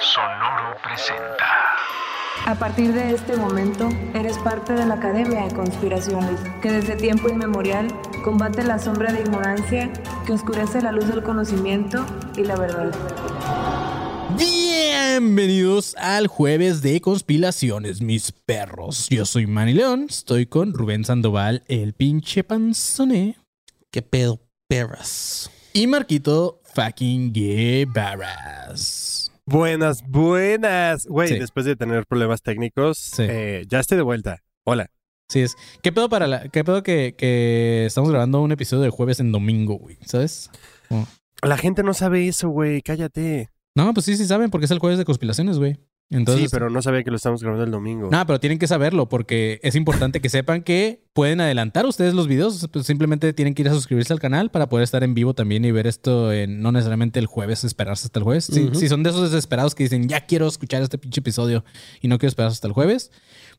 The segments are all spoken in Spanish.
Sonoro presenta. A partir de este momento, eres parte de la Academia de Conspiraciones, que desde tiempo inmemorial combate la sombra de ignorancia que oscurece la luz del conocimiento y la verdad. Bienvenidos al jueves de conspiraciones, mis perros. Yo soy Manny León, estoy con Rubén Sandoval, el pinche panzone. ¿Qué pedo, perras? Y Marquito fucking Guevaras. Buenas, buenas. Güey, Sí. después de tener problemas técnicos, Sí. eh, ya estoy de vuelta. Hola. Sí es. ¿Qué pedo para la, qué pedo que, que estamos grabando un episodio de jueves en domingo, güey? ¿Sabes? La gente no sabe eso, güey. Cállate. No, pues sí, sí saben, porque es el jueves de conspiraciones, güey. Entonces, sí, pero no sabía que lo estamos grabando el domingo. No, pero tienen que saberlo porque es importante que sepan que pueden adelantar ustedes los videos. Pues simplemente tienen que ir a suscribirse al canal para poder estar en vivo también y ver esto en, no necesariamente el jueves, esperarse hasta el jueves. Si- son de esos desesperados que dicen, ya quiero escuchar este pinche episodio y no quiero esperar hasta el jueves,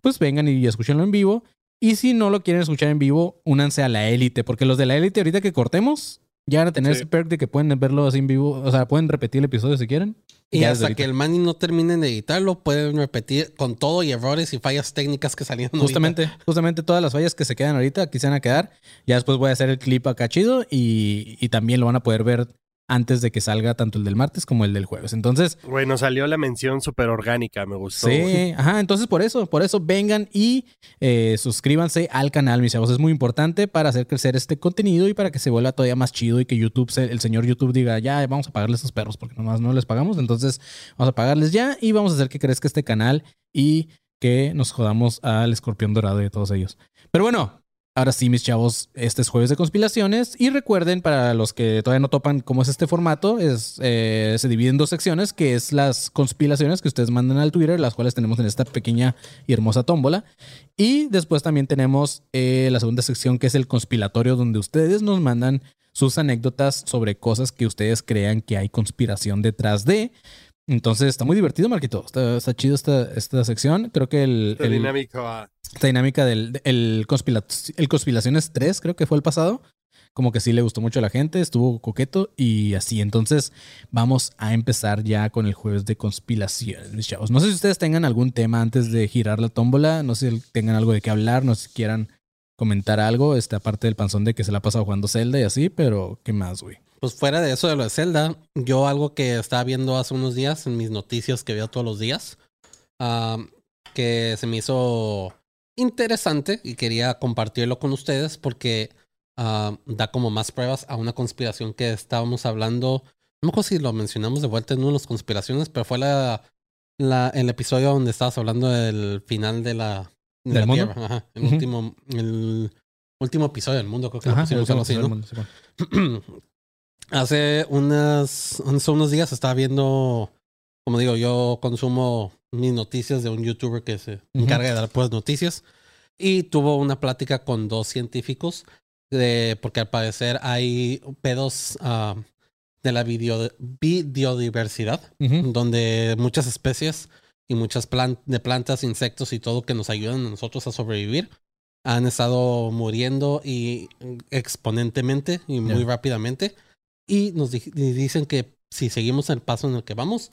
pues vengan y escúchenlo en vivo. Y si no lo quieren escuchar en vivo, únanse a la élite, porque los de la élite ahorita que cortemos, ya van a tener Sí. ese perk de que pueden verlo así en vivo. O sea, pueden repetir el episodio si quieren. Y hasta que el Manny no termine de editarlo, pueden repetir con todo y errores y fallas técnicas que salieron ahorita. Justamente, justamente todas las fallas que se quedan ahorita aquí se van a quedar. Ya después voy a hacer el clip acá chido y, y también lo van a poder ver antes de que salga tanto el del martes como el del jueves. Entonces, Güey, nos salió la mención súper orgánica. Me gustó. sí, ajá, entonces por eso, por eso vengan y eh, suscríbanse al canal, mis chavos. Es muy importante para hacer crecer este contenido y para que se vuelva todavía más chido y que YouTube, el señor YouTube diga, ya, vamos a pagarle a estos perros porque nomás no les pagamos. Entonces, vamos a pagarles ya y vamos a hacer que crezca este canal y que nos jodamos al escorpión dorado y a todos ellos. Pero bueno, ahora sí, mis chavos, este es jueves de conspiraciones. Y recuerden, para los que todavía no topan cómo es este formato, es, eh, se divide en dos secciones, que es las conspiraciones que ustedes mandan al Twitter, las cuales tenemos en esta pequeña y hermosa tómbola. Y después también tenemos eh, la segunda sección, que es el conspiratorio, donde ustedes nos mandan sus anécdotas sobre cosas que ustedes crean que hay conspiración detrás de. Entonces está muy divertido, Marquito. Está, está chido esta, esta sección. Creo que el, el- dinámico. Esta dinámica del el, el Conspiraciones 3, creo que fue el pasado. Como que sí le gustó mucho a la gente, estuvo coqueto y así. Entonces, vamos a empezar ya con el jueves de conspiraciones, chavos. No sé si ustedes tengan algún tema antes de girar la tómbola, no sé si tengan algo de qué hablar, no sé si quieran comentar algo, esta parte del panzón de que se la ha pasado jugando Zelda y así, pero ¿qué más, güey? Pues fuera de eso de lo de Zelda, yo algo que estaba viendo hace unos días en mis noticias que veo todos los días, ah, que se me hizo interesante y quería compartirlo con ustedes porque ah, da como más pruebas a una conspiración que estábamos hablando. No me acuerdo si lo mencionamos de vuelta en una de las conspiraciones, pero fue la, la, el episodio donde estabas hablando del final de la, de ¿Del la mundo? Tierra. Ajá, el, último, el último episodio del mundo, creo que. Hace unas, hace unos días estaba viendo, como digo, yo consumo mis noticias de un youtuber que se encarga de dar pues noticias. Y tuvo una plática con dos científicos de, porque al parecer hay pedos ah, de la video- biodiversidad donde muchas especies y muchas plan- de plantas, insectos y todo que nos ayudan a nosotros a sobrevivir han estado muriendo y exponentemente y muy rápidamente. Y nos di- y dicen que si seguimos el paso en el que vamos,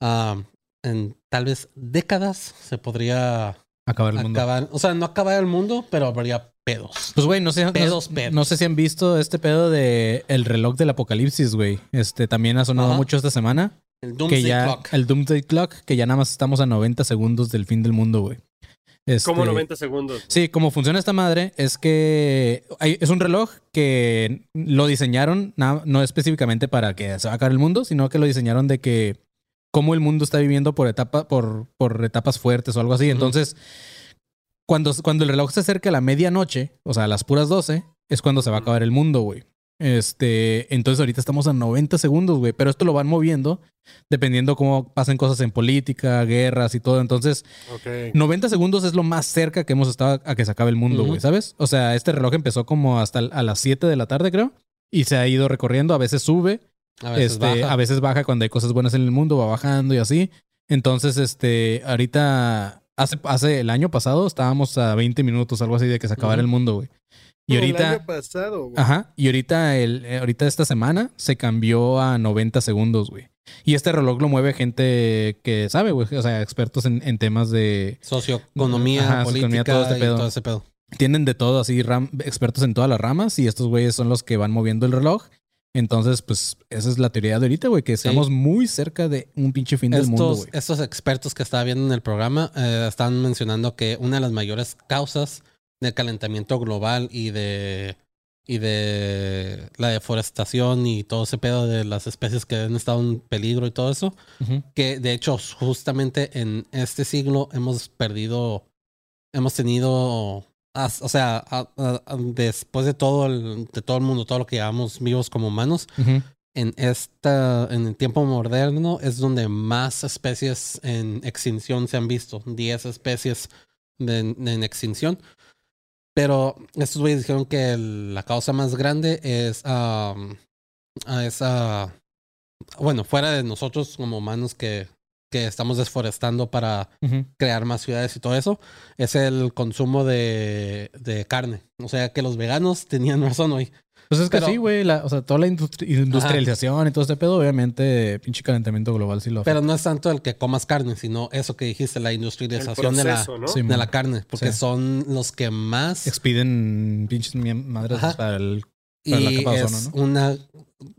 ah, en tal vez décadas se podría Acabar el mundo. acabar. O sea, no acabar el mundo, pero habría pedos. Pues, güey, no sé, no- Pedos, no, pedos. sé si han visto este pedo de el reloj del apocalipsis, güey. Este también ha sonado Ajá. mucho esta semana. El que Doomsday ya, Clock. el Doomsday Clock, que ya nada más estamos a 90 segundos del fin del mundo, güey. Este, Como 90 segundos. Sí, como funciona esta madre es que hay- es un reloj que lo diseñaron na- no específicamente para que se va a acabar el mundo, sino que lo diseñaron de que cómo el mundo está viviendo por etapa, por, por etapas fuertes o algo así. Entonces, cuando, cuando el reloj se acerca a la medianoche, o sea, a las puras 12, es cuando se va a acabar el mundo, güey. Este, entonces ahorita estamos a 90 segundos, güey, pero esto lo van moviendo dependiendo cómo pasen cosas en política, guerras y todo. Entonces, Ok. 90 segundos es lo más cerca que hemos estado a que se acabe el mundo, güey, ¿sabes? O sea, este reloj empezó como hasta a las 7 de la tarde, creo, y se ha ido recorriendo, a veces sube, A veces este, baja. a veces baja cuando hay cosas buenas en el mundo, va bajando y así. Entonces, este, ahorita, hace, hace el año pasado estábamos a 20 minutos, algo así, de que se acabara el mundo, güey. Y El ahorita, año pasado, güey. ajá, y ahorita, el, eh, ahorita esta semana se cambió a 90 segundos, güey. Y este reloj lo mueve gente que sabe, güey. O sea, expertos en, en temas de... Socioeconomía, Ajá, política, todo este y pedo. todo ese pedo. Tienen de todo, así, ram- expertos en todas las ramas. Y estos güeyes son los que van moviendo el reloj. Entonces, pues, esa es la teoría de ahorita, güey. Que Sí. estamos muy cerca de un pinche fin del mundo, Estos, güey. estos expertos que estaba viendo en el programa eh, están mencionando que una de las mayores causas del calentamiento global y de y de la deforestación y todo ese pedo de las especies que han estado en peligro y todo eso, Ujú. que de hecho justamente en este siglo hemos perdido, hemos tenido, o sea, a- a- a- después de todo el, de todo el mundo, todo lo que llevamos vivos como humanos, en esta, en el tiempo moderno es donde más especies en extinción se han visto, 10 especies de- de- en extinción. Pero estos güeyes dijeron que el- la causa más grande es, am, ah, es ah, bueno, fuera de nosotros como humanos que, que estamos desforestando para crear más ciudades y todo eso, es el consumo de, de carne. O sea que los veganos tenían razón hoy. Pues es que Pero- sí, güey. la- O sea, toda la industri- industrialización y todo este pedo, obviamente, pinche calentamiento global sí lo afecta. Pero no es tanto el que comas carne, sino eso que dijiste, la industrialización de la, proceso, ¿no? Sí, de la carne, porque Sí. son los que más Expiden pinches madres Ajá. para el. para la y capa de es ozono, ¿no? una,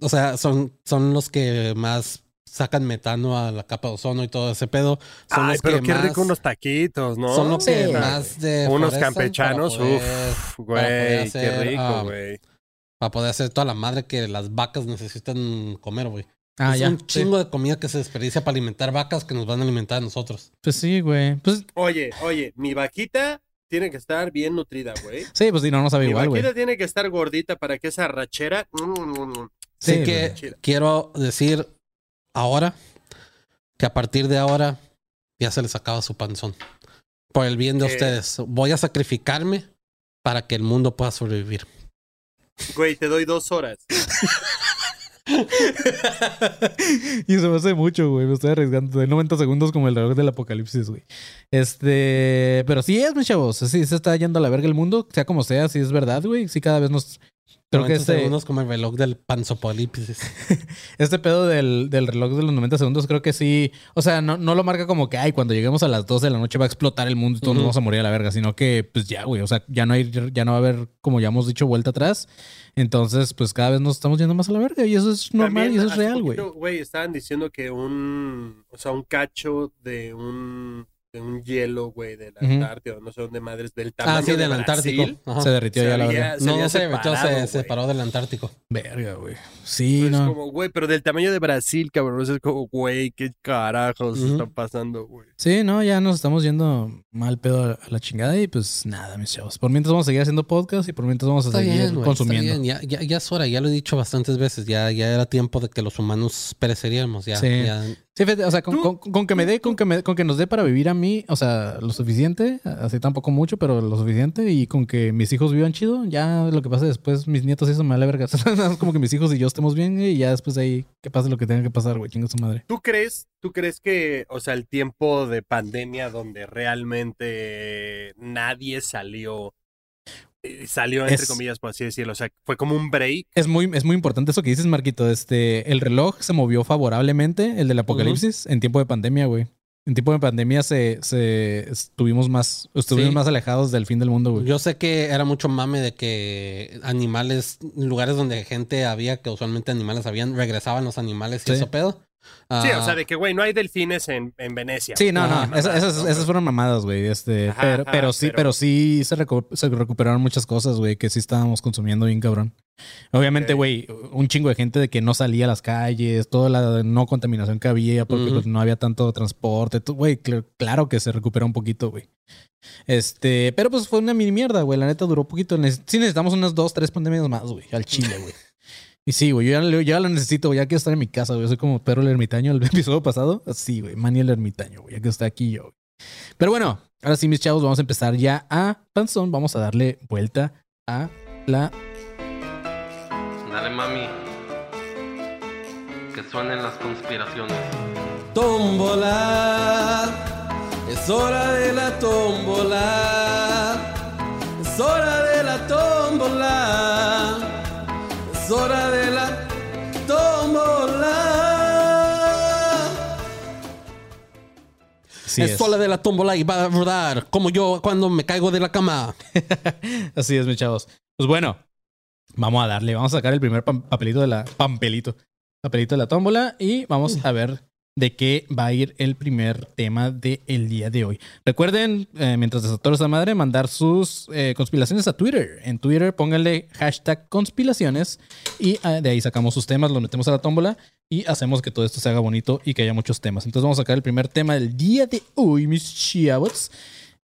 o sea, son, son los que más sacan metano a la capa de ozono y todo ese pedo. Son Ay, los pero que qué más, rico unos taquitos, ¿no? son los que Sí. más de Unos campechanos, poder güey, qué hacer, rico, ah, güey. para poder hacer toda la madre que las vacas necesitan comer, güey. Ah, es ya. un sí. chingo de comida que se desperdicia para alimentar vacas que nos van a alimentar a nosotros. Pues sí, güey. Pues Oye, oye, mi vaquita tiene que estar bien nutrida, güey. sí, pues sí, no, no sabe Mi igual, güey. vaquita tiene que estar gordita para que esa rachera. mm, Sí, Así que chida. quiero decir ahora que a partir de ahora ya se les acaba su panzón. Por el bien de ustedes. Voy a sacrificarme para que el mundo pueda sobrevivir. Güey, te doy dos horas. y se me hace mucho, güey. Me estoy arriesgando. De 90 segundos como el reloj del apocalipsis, güey. Este. Pero sí es, mis chavos. Sí, se está yendo a la verga el mundo. Sea como sea, sí es verdad, güey. Sí, cada vez nos. Creo que 90 este, segundos como el reloj del panzopalipsis. este pedo del, del reloj de los 90 segundos, creo que sí. O sea, no, no lo marca como que, ay, cuando lleguemos a las 12 de la noche va a explotar el mundo y todos nos vamos a morir a la verga. Sino que, pues ya, güey. O sea, ya no hay, ya no va a haber, como ya hemos dicho, vuelta atrás. Entonces, pues cada vez nos estamos yendo más a la verga. Y eso es normal También y eso es real, güey. Güey, estaban diciendo que un. O sea, un cacho de un. De un hielo, güey, de la. Antártida, no sé dónde madres, del tamaño Ah, sí, de del Antártico. Brasil, Ajá. Se derritió ya la se No, no se se separó del Antártico. Verga, güey. Sí, Pero es no. como, güey, pero del tamaño de Brasil, cabrón. Es como, güey, qué carajos está pasando, güey. Sí, no, ya nos estamos yendo mal pedo a la chingada y pues nada, mis chavos. Por mientras vamos a seguir haciendo podcast y por mientras vamos a Está seguir bien, güey, está consumiendo. bien. Ya, ya, ya es hora, ya lo he dicho bastantes veces. Ya, ya era tiempo de que los humanos pereceríamos. Ya, Sí. ya. Sí, fíjate, o sea, con, Tú- con- con que me dé, con que, me- con que nos dé para vivir a mí, o sea, lo suficiente, así tampoco mucho, pero lo suficiente, y con que mis hijos vivan chido, ya lo que pase después, mis nietos eso me vale verga. Más como que mis hijos y yo estemos bien, y ya después de ahí, que pase lo que tenga que pasar, güey, chinga su madre. ¿Tú crees, tú crees que, o sea, el tiempo de pandemia donde realmente nadie salió, eh, salió entre Es- comillas, por así decirlo, o sea, fue como un break? Es muy, es muy importante eso que dices, Marquito. Este, el reloj se movió favorablemente, el del apocalipsis, en tiempo de pandemia, güey. En tiempo de pandemia se, se estuvimos más, estuvimos Sí. más alejados del fin del mundo, güey. Yo sé que era mucho mame de que animales, lugares donde gente había, que usualmente animales habían, regresaban los animales y Sí. eso pedo. Sí, Ah, o sea, de que, güey, no hay delfines en, en Venecia. Sí, no, no, esas, esas, ¿no? esas fueron mamadas, güey. Este, Ajá, pero, ajá, pero sí, pero- pero sí se, recu- se recuperaron muchas cosas, güey, que sí estábamos consumiendo bien cabrón. Obviamente, güey, un chingo de gente de que no salía a las calles, toda la no contaminación que había, porque pues, no había tanto transporte. Güey, cl- claro que se recuperó un poquito, güey. Este, pero pues fue una mini mierda, güey. La neta duró poquito. Neces- Sí necesitamos unas dos, tres pandemias más, güey, al chile, güey. Y sí, güey, yo ya, ya lo necesito, güey. Ya quiero estar en mi casa, güey. Soy como Pedro el ermitaño el episodio pasado. Así, güey. Manny el ermitaño, güey. Ya que está aquí yo. güey. Pero bueno, ahora sí, mis chavos, vamos a empezar ya a Panzón. Vamos a darle vuelta a la. Dale, mami. Que suenen las conspiraciones. Tómbola. Es hora de la tómbola. Es hora de la tómbola. Es hora de Así es es. sola de la tómbola y va a rodar como yo cuando me caigo de la cama. Así es, mis chavos. Pues bueno, vamos a darle. Vamos a sacar el primer papelito de la. Pampelito. Papelito de la tómbola y vamos a ver de qué va a ir el primer tema del día de hoy. Recuerden, eh, mientras desatoro esta madre, mandar sus eh, conspiraciones a Twitter. En Twitter pónganle hashtag conspiraciones y ah, de ahí sacamos sus temas, los metemos a la tómbola y hacemos que todo esto se haga bonito y que haya muchos temas. Entonces vamos a sacar el primer tema del día de hoy, mis chavos.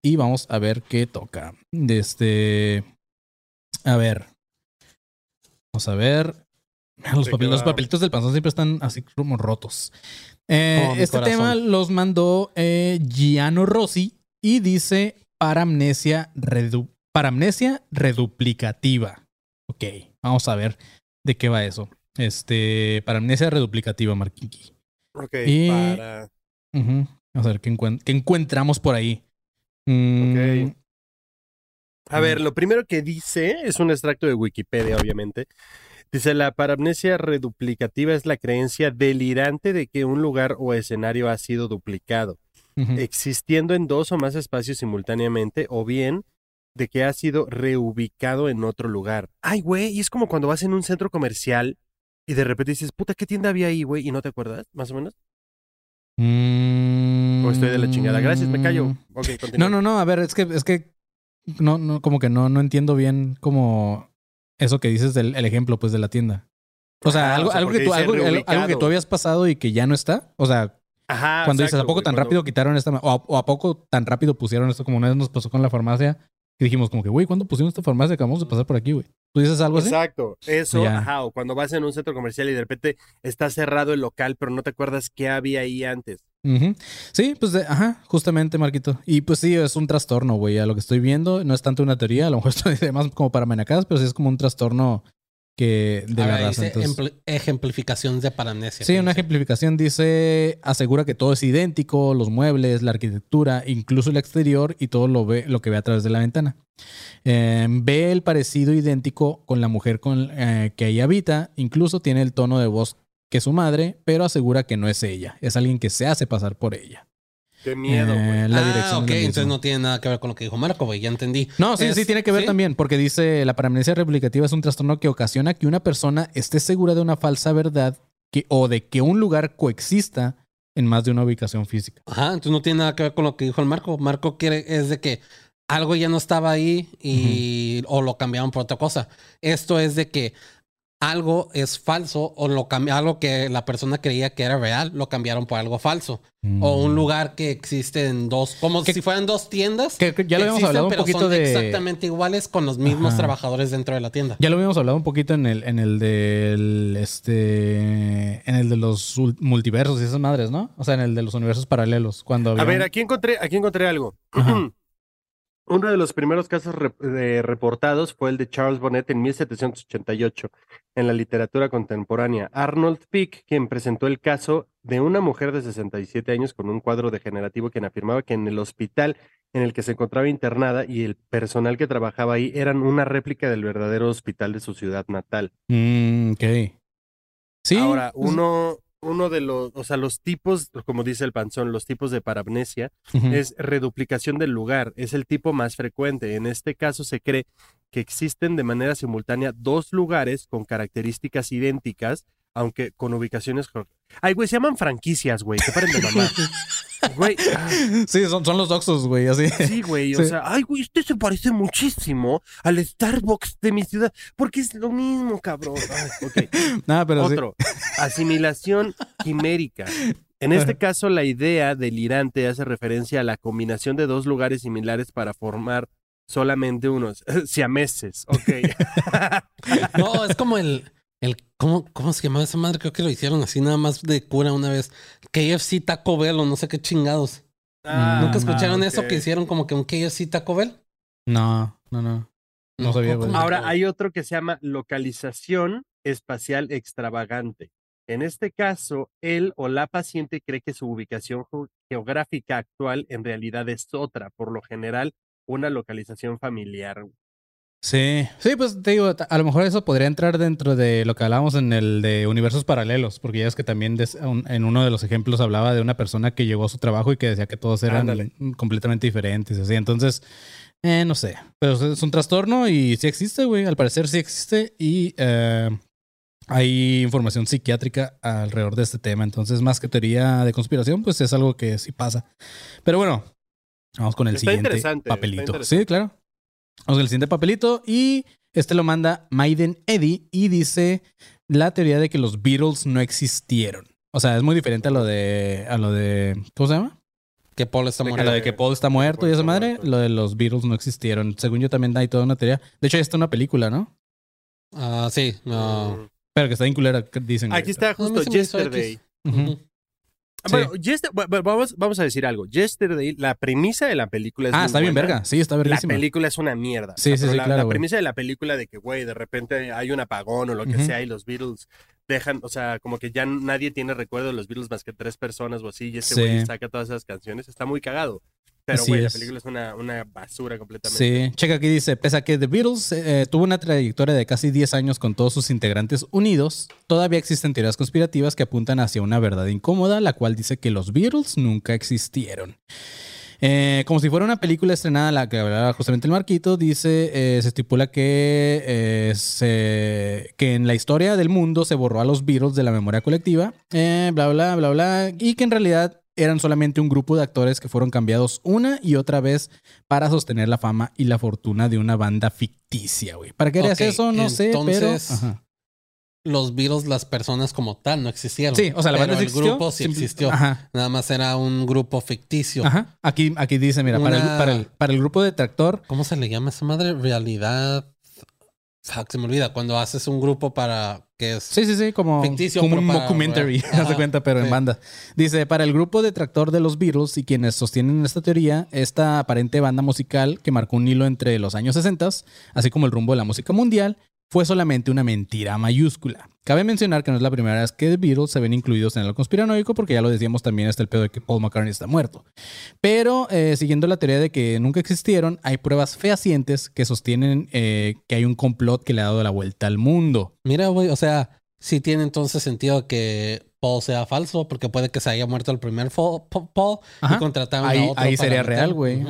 Y vamos a ver qué toca. Este. A ver. Vamos a ver. Los, ¿De papel- los papelitos del panzón siempre están así como rotos. Eh, Oh, este corazón. tema los mandó eh, Giano Rossi y dice paramnesia, redu- paramnesia reduplicativa. Ok, vamos a ver de qué va eso. Este, paramnesia reduplicativa, Marquinqui. Ok, Y- para... Vamos a ver qué, encuent- qué encontramos por ahí. Mm, Ok. A ver, lo primero que dice es un extracto de Wikipedia, obviamente. Dice, la paramnesia reduplicativa es la creencia delirante de que un lugar o escenario ha sido duplicado, existiendo en dos o más espacios simultáneamente, o bien de que ha sido reubicado en otro lugar. Ay, güey, y es como cuando vas en un centro comercial y de repente dices, puta, ¿qué tienda había ahí, güey? Y no te acuerdas, más o menos. Mm. O estoy de la chingada. Gracias, me callo. Ok, continúa. No, no, no, a ver, es que, es que no, no, como que no, no entiendo bien como eso que dices del el ejemplo, pues, de la tienda. O sea, Ajá, algo, o sea, algo, que tú, algo, algo que tú habías pasado y que ya no está. O sea, Ajá, cuando dices, ¿a poco güey, tan cuando- rápido quitaron esta? O a, o a poco tan rápido pusieron esto como una vez nos pasó con la farmacia? Que dijimos como que, güey, ¿cuándo pusieron esta farmacia? Acabamos de pasar por aquí, güey. ¿Tú dices algo así? Exacto, eso, ajá, o cuando vas en un centro comercial y de repente está cerrado el local, pero no te acuerdas qué había ahí antes. Sí, pues, de- ajá, justamente, Marquito. Y pues sí, es un trastorno, güey. A lo que estoy viendo, no es tanto una teoría, a lo mejor estoy más como para menacadas, pero sí es como un trastorno que de A la ver, raza. dice entonces- empl- ejemplificación de paramnesia. Sí, ¿qué una dice? ejemplificación dice, asegura que todo es idéntico, los muebles, la arquitectura, incluso el exterior y todo lo ve, lo que ve a través de la ventana. Eh, ve el parecido idéntico con la mujer con, eh, que ahí habita, incluso tiene el tono de voz que su madre, pero asegura que no es ella, es alguien que se hace pasar por ella. Qué miedo, Eh, la ah, dirección ok, entonces no tiene nada que ver con lo que dijo Marco, güey, ya entendí. No, sí, Es- sí, tiene que ver ¿sí? también, porque dice la paramnesia replicativa es un trastorno que ocasiona que una persona esté segura de una falsa verdad que, o de que un lugar coexista en más de una ubicación física. Ajá, entonces no tiene nada que ver con lo que dijo el Marco. Marco quiere es de que algo ya no estaba ahí y o lo cambiaron por otra cosa. Esto es de que algo es falso o lo algo que la persona creía que era real, lo cambiaron por algo falso. O un lugar que existe en dos, como Mm. Que- si fueran dos tiendas. Que- que ya lo habíamos existen, hablado un pero poquito son de... exactamente iguales con los mismos Ajá. trabajadores dentro de la tienda. Ya lo habíamos hablado un poquito en el, en el del este en el de los ul- multiversos y esas madres, ¿no? O sea, en el de los universos paralelos. Cuando A había ver, un- aquí encontré, aquí encontré algo. Ajá. Uno de los primeros casos rep- de- reportados fue el de Charles Bonnet en 1788 en la literatura contemporánea. Arnold Pick, quien presentó el caso de una mujer de 67 años con un cuadro degenerativo, quien afirmaba que en el hospital en el que se encontraba internada y el personal que trabajaba ahí eran una réplica del verdadero hospital de su ciudad natal. Mm, ok. Sí. Ahora, pues, uno, uno de los, o sea, los tipos, como dice el panzón, los tipos de paramnesia ujú. es reduplicación del lugar, es el tipo más frecuente. En este caso se cree que existen de manera simultánea dos lugares con características idénticas, aunque con ubicaciones... Ay, güey, se llaman franquicias, güey, que paren de mamar. Güey, ah, Sí, son, son los doxos, güey, así. sí, güey, o Sí. sea, ay, güey, este se parece muchísimo al Starbucks de mi ciudad, porque es lo mismo, cabrón. Ay, ok. Nada, pero sí. Otro, asimilación quimérica. En este caso, la idea delirante hace referencia a la combinación de dos lugares similares para formar solamente unos siameses. Ok. No, es como el ¿cómo, ¿cómo se llamaba esa madre? Creo que lo hicieron así nada más de cura una vez. KFC Taco Bell o no sé qué chingados. Ah, ¿Nunca no, escucharon eso que hicieron como que un KFC Taco Bell? No, no, no. No sabía, güey. ¿cómo? Ahora, hay otro que se llama localización espacial extravagante. En este caso, él o la paciente cree que su ubicación ge- geográfica actual en realidad es otra, por lo general, una localización familiar. Sí, sí, pues te digo, a lo mejor eso podría entrar dentro de lo que hablábamos en el de universos paralelos, porque ya es que también des- un- en uno de los ejemplos hablaba de una persona que llegó a su trabajo y que decía que todos eran Ándale. completamente diferentes, así. Entonces, eh, no sé, pero es un trastorno y sí existe, güey, al parecer sí existe y eh, hay información psiquiátrica alrededor de este tema, entonces más que teoría de conspiración, pues es algo que sí pasa. Pero bueno, vamos con el Está siguiente papelito. Sí, claro. Vamos con el siguiente papelito y este lo manda Maiden Eddy y dice la teoría de que los Beatles no existieron. O sea, es muy diferente a lo de a lo de ¿cómo se llama? Que Paul está De A muerto. lo de que Paul está muerto Paul y esa madre, muerto. lo de los Beatles no existieron. Según yo también hay toda una teoría. De hecho, ya está una película, ¿no? Ah, sí, no. Mm. Pero que está que dicen. Aquí está justo Yesterday. X. Ujú. Bu- vamos, vamos a decir algo. Yesterday, la premisa de la película es Ah, está bien verga. Sí, está La verguísima. película es una mierda. Sí, O sea, sí, sí, la, claro, la premisa de la película de que, güey, de repente hay un apagón o lo que sea y los Beatles dejan, o sea, como que ya nadie tiene recuerdo de los Beatles más que tres personas o así y este Sí. güey saca todas esas canciones. Está muy cagado. Pero, güey, la película es una, una basura completamente. Sí, checa aquí dice, pese a que The Beatles eh, tuvo una trayectoria de casi 10 años con todos sus integrantes unidos, todavía existen teorías conspirativas que apuntan hacia una verdad incómoda, la cual dice que los Beatles nunca existieron. Eh, como si fuera una película estrenada, la que hablaba justamente el Marquito, dice, eh, se estipula que, eh, se- que en la historia del mundo se borró a los Beatles de la memoria colectiva, bla, bla, bla, bla, y que en realidad eran solamente un grupo de actores que fueron cambiados una y otra vez para sostener la fama y la fortuna de una banda ficticia, güey. ¿Para qué harías Ok, eso? No sé, pero... entonces- Ajá. Los Beatles, las personas como tal, no existieron. Sí, o sea, la Pero banda sí el grupo sí existió. Ajá. Nada más era un grupo ficticio. Ajá. Aquí, aquí dice, mira, para, el, para, el, para el grupo detractor, ¿Cómo se le llama esa madre? Realidad. Fuck, se me olvida. Cuando haces un grupo para que es. Sí, sí, sí, como, Ficticio, como un documentary, haz de cuenta, pero en sí. banda. Dice, para el grupo detractor de los Beatles y quienes sostienen esta teoría, esta aparente banda musical que marcó un hilo entre los años 60, así como el rumbo de la música mundial, fue solamente una mentira mayúscula. Cabe mencionar que no es la primera vez que The Beatles se ven incluidos en el conspiranoico, porque ya lo decíamos también está el pedo de que Paul McCartney está muerto. Pero eh, siguiendo la teoría de que nunca existieron, hay pruebas fehacientes que sostienen eh, que hay un complot que le ha dado la vuelta al mundo. Mira, güey, o sea, sí tiene entonces sentido que Paul sea falso, porque puede que se haya muerto el primer Paul y contrataron a Ahí, otro ahí sería meter. real, güey.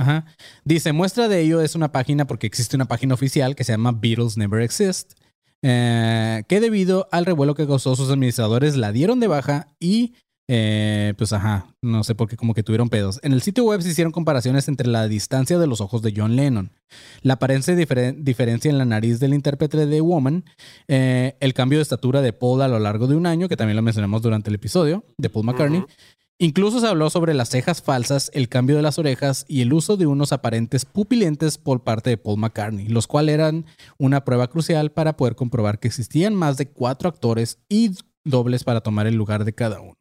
Dice, muestra de ello es una página, porque existe una página oficial que se llama Beatles Never Exist, eh, que debido al revuelo que causó sus administradores la dieron de baja y, eh, pues ajá, no sé por qué, como que tuvieron pedos. En el sitio web se hicieron comparaciones entre la distancia de los ojos de John Lennon, la aparente diferen- diferencia en la nariz del intérprete de Woman, eh, el cambio de estatura de Paul a lo largo de un año, que también lo mencionamos durante el episodio, de Paul McCartney. Incluso se habló sobre las cejas falsas, el cambio de las orejas y el uso de unos aparentes pupilentes por parte de Paul McCartney, los cuales eran una prueba crucial para poder comprobar que existían más de cuatro actores y dobles para tomar el lugar de cada uno.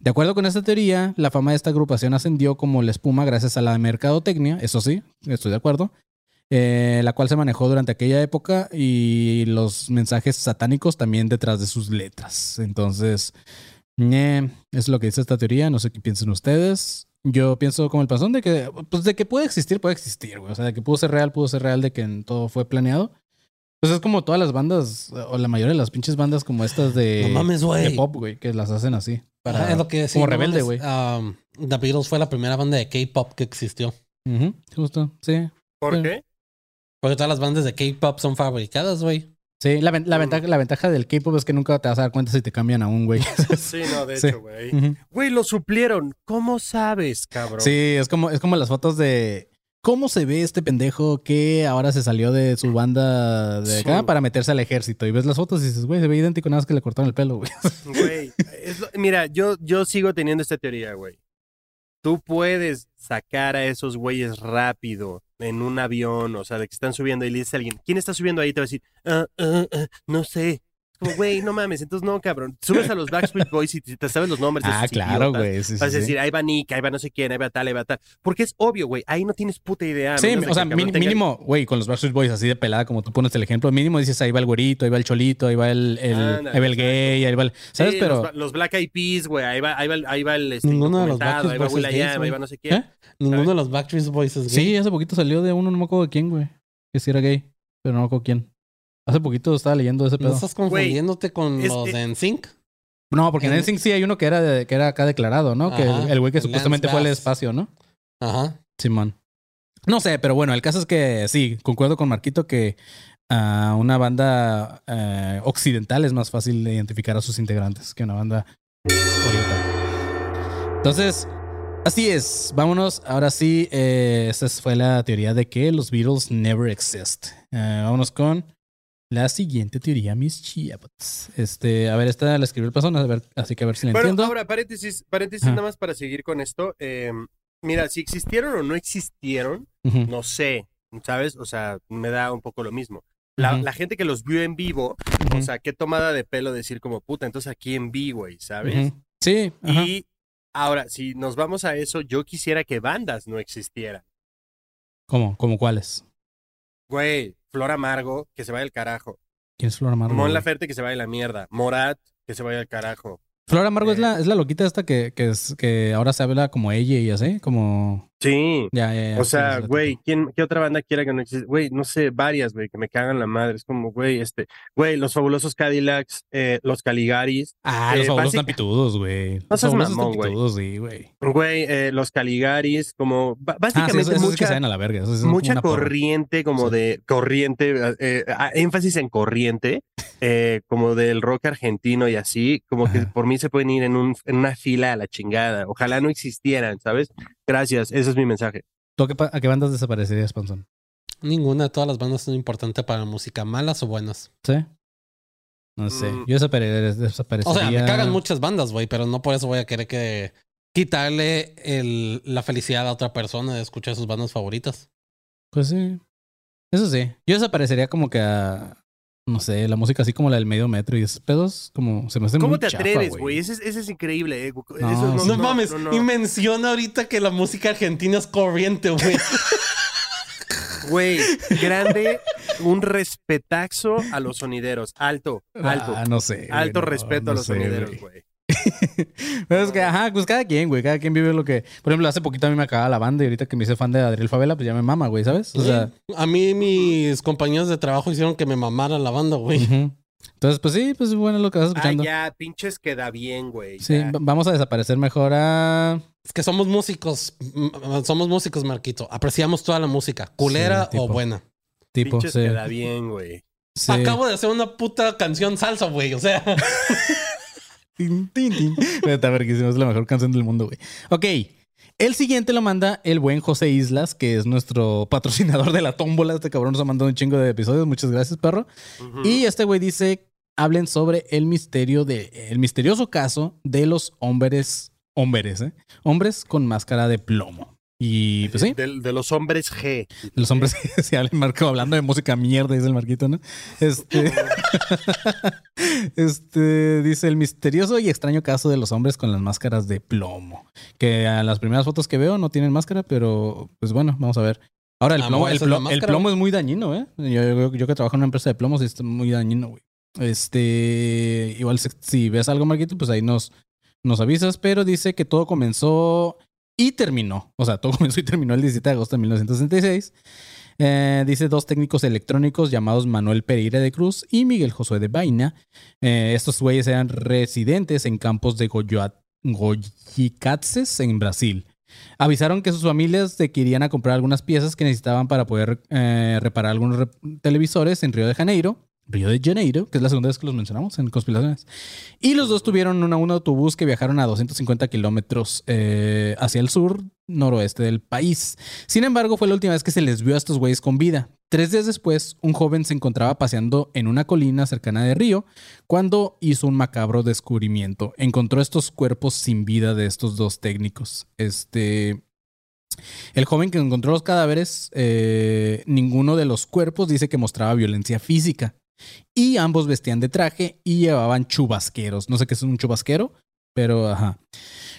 De acuerdo con esta teoría, la fama de esta agrupación ascendió como la espuma gracias a la mercadotecnia, eso sí, estoy de acuerdo, eh, la cual se manejó durante aquella época y los mensajes satánicos también detrás de sus letras. Entonces, eh, es lo que dice esta teoría, no sé qué piensan ustedes. Yo pienso como el pasón de que, pues de que puede existir, puede existir, güey. O sea, de que pudo ser real, pudo ser real, de que todo fue planeado. Pues es como todas las bandas, o la mayoría de las pinches bandas como estas de, No mames, güey. de pop, güey, que las hacen así. Para, Ajá, es lo que sí, como rebelde, güey. um, The Beatles fue la primera banda de K-pop que existió. Justo, sí. ¿Por Sí. qué? Porque todas las bandas de K-pop son fabricadas, güey. Sí, la, ven- la Mm. ventaja, la ventaja del K-pop es que nunca te vas a dar cuenta si te cambian a un güey. Sí, no, de Sí. hecho, güey. Güey, lo suplieron. ¿Cómo sabes, cabrón? Sí, es como, es como las fotos de cómo se ve este pendejo que ahora se salió de su banda de acá Sí. para meterse al ejército. Y ves las fotos y dices, güey, se ve idéntico, nada más que le cortaron el pelo, güey. Güey, mira, yo, yo sigo teniendo esta teoría, güey. Tú puedes sacar a esos güeyes rápido en un avión, o sea, de que están subiendo y le dices a alguien, ¿quién está subiendo ahí? Te va a decir, "Ah, ah, ah, no sé. Como, güey, no mames, entonces no, cabrón. Subes a los Backstreet Boys y te te sabes los nombres de ah, claro, güey. Sí, sí, Vas a sí. decir, ahí va Nick, ahí va no sé quién, ahí va tal, ahí va tal. Porque es obvio, güey. Ahí no tienes puta idea. Sí, o sea, tenga- mínimo, güey, con los Backstreet Boys así de pelada, como tú pones el ejemplo, mínimo dices ahí va el güerito, ahí va el cholito, ahí va el, el, Ándale, ahí va el gay, ahí va el. ¿Sabes? Sí, Pero. Los, los Black Eyed Peas, güey. Ahí va, ahí va, el- ahí va el este, Ninguno de los indocumentado, ahí va Backstreet Boys ahí va no sé quién. ¿Eh? Ninguno de los Backstreet Boys es gay. Sí, hace poquito salió de uno, no me acuerdo de quién, güey. Que si era gay. pero no con quién. Hace poquito estaba leyendo ese ¿No pedo. estás confundiéndote con es- los de NSYNC? No, porque en en- NSYNC sí hay uno que era, de- que era acá declarado, ¿no? que el güey que supuestamente fue al espacio, ¿no? Ajá. Simón. No sé, pero bueno, el caso es que sí, concuerdo con Marquito que a una banda eh, occidental es más fácil de identificar a sus integrantes que una banda oriental. Entonces, así es. Vámonos. Ahora sí, eh, esa fue la teoría de que los Beatles never exist. Eh, vámonos con la siguiente teoría, mis chiapots. Este, a ver, esta la escribió el persona, a ver, así que a ver si la Bueno, entiendo. ahora, paréntesis, paréntesis nada más para seguir con esto. eh, mira, si existieron o no existieron, no sé, ¿sabes? O sea, me da un poco lo mismo. La, gente que los vio en vivo, o sea, qué tomada de pelo decir como, puta, entonces aquí en vi, güey, ¿sabes? Sí. Y ahora, si nos vamos a eso, yo quisiera que bandas no existieran. ¿Cómo? ¿Cómo cuáles? Güey, Flor Amargo, que se vaya al carajo. ¿Quién es Flor Amargo? Mon? Laferte, que se vaya a la mierda. Morat, que se vaya al carajo. Flor Amargo es, Eh. la, es la loquita esta que, que, es, que ahora se habla como ella y así, como... Sí. Ya, ya, ya. O sea, güey. ¿quién, ¿qué otra banda quiera que no exista? Güey, no sé, varias, güey, que me cagan la madre. Es como, güey, este, güey, los fabulosos Cadillacs, eh, los Caligaris, Ah, los eh, fabulosos básica- están pitudos, güey. No Los seas fabulosos güey. sí, güey. güey, los Caligaris, como, ba- Ah, sí, básicamente eso, eso que mucha, se ven a la verga. eso mucha porra. corriente, como Sí. de corriente, énfasis en corriente, eh, como del rock argentino y así, como que por mí se pueden ir en, un, en una fila a la chingada. Ojalá no existieran, ¿sabes? Gracias, ese es mi mensaje. ¿Tú a qué, pa- a qué bandas desaparecerías, Panzón? Ninguna de todas las bandas son importantes para la música, malas o buenas. ¿Sí? No sé. Mm. Yo desapare- desaparecería... O sea, me cagan muchas bandas, güey, pero no por eso voy a querer que quitarle el, la felicidad a otra persona de escuchar sus bandas favoritas. Pues sí. Eso sí. Yo desaparecería como que a... No sé, la música así como la del medio metro y esos pedos, como se me hace ¿Cómo muy te chafa, atreves, güey? Ese, es- ese es increíble, eh. No, Eso sí. No, mames, no, no. y menciona ahorita que la música argentina es corriente, güey. Güey, grande, un respetazo a los sonideros. Alto, alto. Ah, no sé. alto no, respeto no a los sé, sonideros, güey. Pero es que, ajá, pues cada quien, güey, cada quien vive lo que. Por ejemplo, hace poquito a mí me acababa la banda y ahorita que me hice fan de Adriel Favela, pues ya me mama, güey, ¿sabes? O sea, a mí mis compañeros de trabajo hicieron que me mamara la banda, güey. entonces, pues sí, pues bueno, lo que vas Ah, escuchando. ya, pinches queda bien, güey. sí, ya. vamos a desaparecer mejor a. Es que somos músicos, somos músicos, Marquito. Apreciamos toda la música, culera Sí, o buena. Tipo, Pinches sí. queda bien, güey. sí. Acabo de hacer una puta canción salsa, güey. O sea, Tin, tin, tin. Está verguísimo, es la mejor canción del mundo, güey. Ok. El siguiente lo manda el buen José Islas, que es nuestro patrocinador de la tómbola. Este cabrón nos ha mandado un chingo de episodios. Muchas gracias, perro. Y este güey dice, hablen sobre el misterio de, el misterioso caso de los hombres, hombres, ¿eh? Hombres con máscara de plomo. Y pues sí, De, de los hombres G. los hombres que se hablan Marco hablando de música mierda, dice el Marquito, ¿no? Este, este dice el misterioso y extraño caso de los hombres con las máscaras de plomo. Que a las primeras fotos que veo no tienen máscara, pero pues bueno, vamos a ver. Ahora, el Ah, plomo, el, esa es la plo- el plomo es muy dañino, ¿eh? Yo, yo- yo que trabajo en una empresa de plomos, es muy dañino, güey. Este, igual si, si ves algo, Marquito, pues ahí nos, nos avisas, pero dice que todo comenzó y terminó. O sea, todo comenzó y terminó el 17 de agosto de 1966. Eh, dice dos técnicos electrónicos llamados Manuel Pereira de Cruz y Miguel Josué de Vaina. Eh, estos güeyes eran residentes en campos de Goyicatses en Brasil. Avisaron que sus familias de que irían a comprar algunas piezas que necesitaban para poder eh, reparar algunos re- televisores en Río de Janeiro. Río de Janeiro, que es la segunda vez que los mencionamos en conspiraciones. Y los dos tuvieron una- un autobús que viajaron a 250 kilómetros eh, hacia el sur noroeste del país. Sin embargo, fue la última vez que se les vio a estos güeyes con vida. Tres días después, un joven se encontraba paseando en una colina cercana de Río cuando hizo un macabro descubrimiento. Encontró estos cuerpos sin vida de estos dos técnicos. Este. El joven que encontró los cadáveres, eh, ninguno de los cuerpos dice que mostraba violencia física. Y ambos vestían de traje y llevaban chubasqueros. No sé qué es un chubasquero, pero ajá.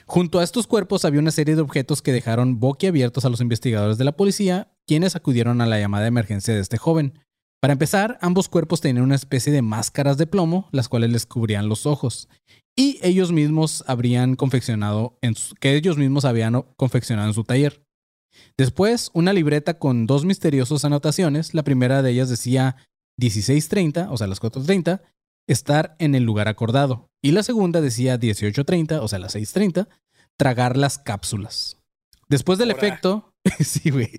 Junto a estos cuerpos había una serie de objetos que dejaron boquiabiertos a los investigadores de la policía, quienes acudieron a la llamada de emergencia de este joven. Para empezar, ambos cuerpos tenían una especie de máscaras de plomo, las cuales les cubrían los ojos. Y ellos mismos habrían confeccionado, en su- que ellos mismos habían confeccionado en su taller. Después, una libreta con dos misteriosas anotaciones. La primera de ellas decía 16.30, o sea, las 4.30, estar en el lugar acordado. Y la segunda decía 18.30, o sea, las 6.30, tragar las cápsulas. Después del efecto, sí, güey.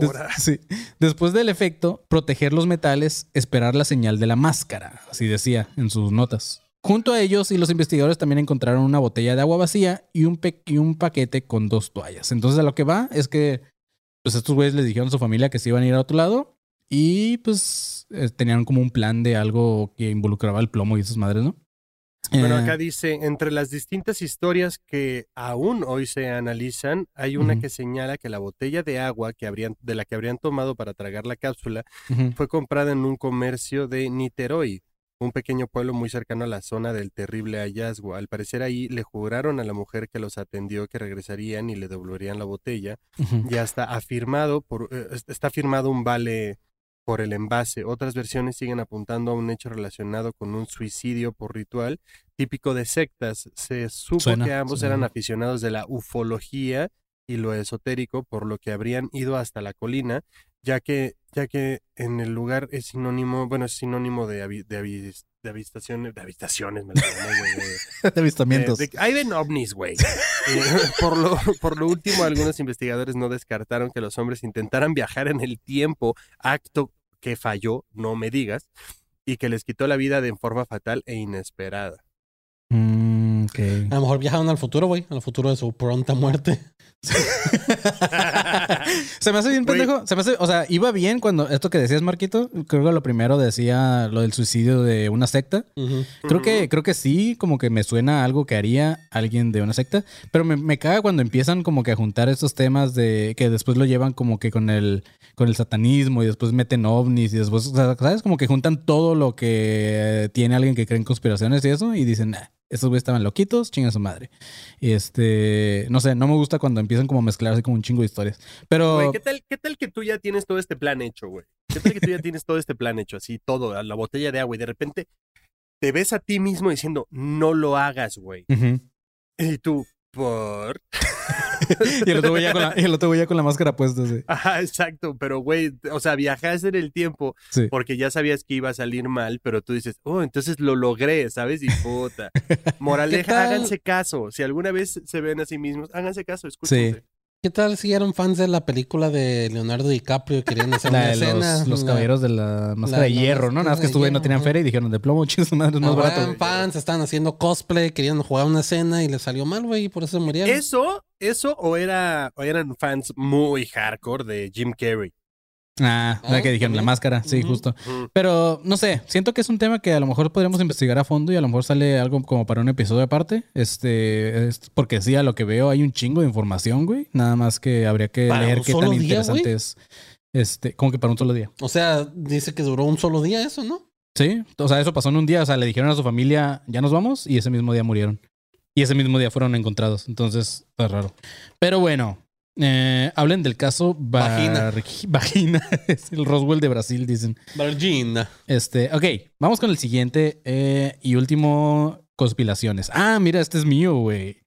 Des- sí. Después del efecto, proteger los metales, esperar la señal de la máscara, así decía en sus notas. Junto a ellos y los investigadores también encontraron una botella de agua vacía y un, y un paquete con dos toallas. Entonces a lo que va es que pues estos güeyes les dijeron a su familia que se iban a ir a otro lado y pues eh, tenían como un plan de algo que involucraba el plomo y esas madres, ¿no? Bueno, Eh, acá dice, entre las distintas historias que aún hoy se analizan, hay una que señala que la botella de agua que habrían, de la que habrían tomado para tragar la cápsula fue comprada en un comercio de Niterói, un pequeño pueblo muy cercano a la zona del terrible hallazgo. Al parecer ahí le juraron a la mujer que los atendió que regresarían y le devolverían la botella. Ujú. Ya está afirmado por, eh, es- está firmado un vale por el envase. Otras versiones siguen apuntando a un hecho relacionado con un suicidio por ritual típico de sectas. Se supo Suena, que ambos suena. eran aficionados de la ufología y lo esotérico, por lo que habrían ido hasta la colina, ya que, ya que en el lugar es sinónimo, bueno, es sinónimo de, avi- de, avis- de avistaciones, de avistaciones, me güey, de- De avistamientos. de- de- hay ven ovnis, güey. Eh, por, lo, por lo último, algunos investigadores no descartaron que los hombres intentaran viajar en el tiempo, acto que falló, no me digas, y que les quitó la vida de forma fatal e inesperada. A lo mejor viajaron al futuro, güey. Al futuro de su pronta muerte. se me hace bien pendejo. Se me hace, o sea, iba bien cuando esto que decías, Marquito. Creo que lo primero decía lo del suicidio de una secta. Creo que, creo que sí, como que me suena a algo que haría alguien de una secta. Pero me, me caga cuando empiezan como que a juntar estos temas de que después lo llevan como que con el, con el satanismo y después meten ovnis y después, o sea, ¿sabes? Como que juntan todo lo que tiene alguien que cree en conspiraciones y eso y dicen, nah, estos güeyes estaban loquitos, chinga su madre. Y este, no sé, no me gusta cuando empiezan como a mezclarse como un chingo de historias. Pero... Güey, ¿qué tal, ¿qué tal que tú ya tienes todo este plan hecho, güey? ¿Qué tal que tú ya tienes todo este plan hecho, así todo, la botella de agua, y de repente te ves a ti mismo diciendo, no lo hagas, güey? Y tú, ¿por? y el otro güey ya con la, y el otro güey ya con la máscara puesta, sí. Ajá, exacto, pero güey, o sea, viajaste en el tiempo Sí. porque ya sabías que iba a salir mal, pero tú dices, oh, entonces lo logré, ¿sabes? Y puta. Moraleja, háganse caso. Si alguna vez se ven a sí mismos, háganse caso, escúchense. ¿Qué tal si eran fans de la película de Leonardo DiCaprio y querían hacer La una de escena? los, los La- caballeros de la máscara la- de hierro, ¿no? Nada más que estos güeyes no tenían feria y dijeron de plomo, chicos, madre, es más barato. eran fans, estaban haciendo cosplay, querían jugar una escena y les salió mal, güey, y por eso se murieron. Eso, eso o era o eran fans muy hardcore de Jim Carrey. Ah, la Ah, que dijeron, la máscara, sí, justo. Pero no sé, siento que es un tema que a lo mejor podríamos investigar a fondo y a lo mejor sale algo como para un episodio aparte. Este, es- porque sí, a lo que veo hay un chingo de información, güey. Nada más que habría que ¿Para leer qué tan día, interesante güey? es. Este, como que para un solo día. O sea, dice que duró un solo día eso, ¿no? Sí, o sea, eso pasó en un día. O sea, le dijeron a su familia, ya nos vamos, y ese mismo día murieron. Y ese mismo día fueron encontrados. Entonces, está raro. Pero bueno, eh, hablen del caso Vagina. Vagina. es el Roswell de Brasil, dicen. Virginia. Este, ok, vamos con el siguiente eh, y último conspiraciones. Ah, mira, este es mío, güey.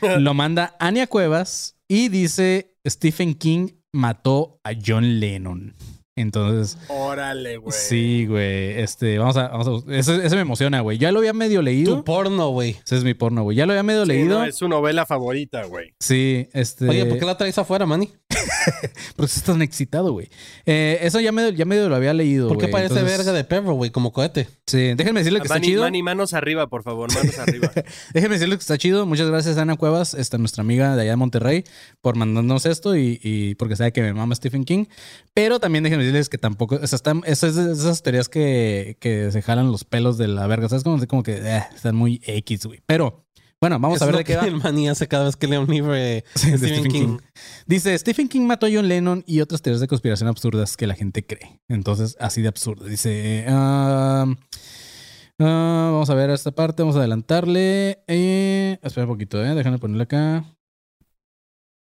Lo manda Ania Cuevas y dice Stephen King mató a John Lennon. Entonces, Órale, güey. sí, güey. Este, vamos a, vamos a ese, ese me emociona, güey. Ya lo había medio leído. Tu porno, güey. Ese es mi porno, güey. Ya lo había medio Sí, leído. no, es su novela favorita, güey. Sí, este. Oye, ¿por qué la traes afuera, Manny? Porque estás tan excitado, güey. Eh, eso ya medio, ya medio lo había leído. ¿Por qué güey. parece Entonces, verga de perro, güey? Como cohete. Sí, déjenme decirle que está Manny, chido. Manny, manos arriba, por favor, manos arriba. Déjenme decirle que está chido. Muchas gracias, Ana Cuevas, esta, nuestra amiga de allá de Monterrey, por mandarnos esto y, y porque sabe que me mama Stephen King. Pero también déjenme decirles que tampoco. O sea, están, esas, esas teorías que, que se jalan los pelos de la verga. ¿Sabes? Como, como que eh, están muy X, güey. Pero bueno, vamos a ver de qué va. el hace cada vez que lee un libro de Sí, de Stephen King. Dice, Stephen King mató a John Lennon y otras teorías de conspiración absurdas que la gente cree. Entonces, así de absurdo. Dice, ah, ah, vamos a ver esta parte, vamos a adelantarle. Eh, espera un poquito, eh, déjame ponerle acá.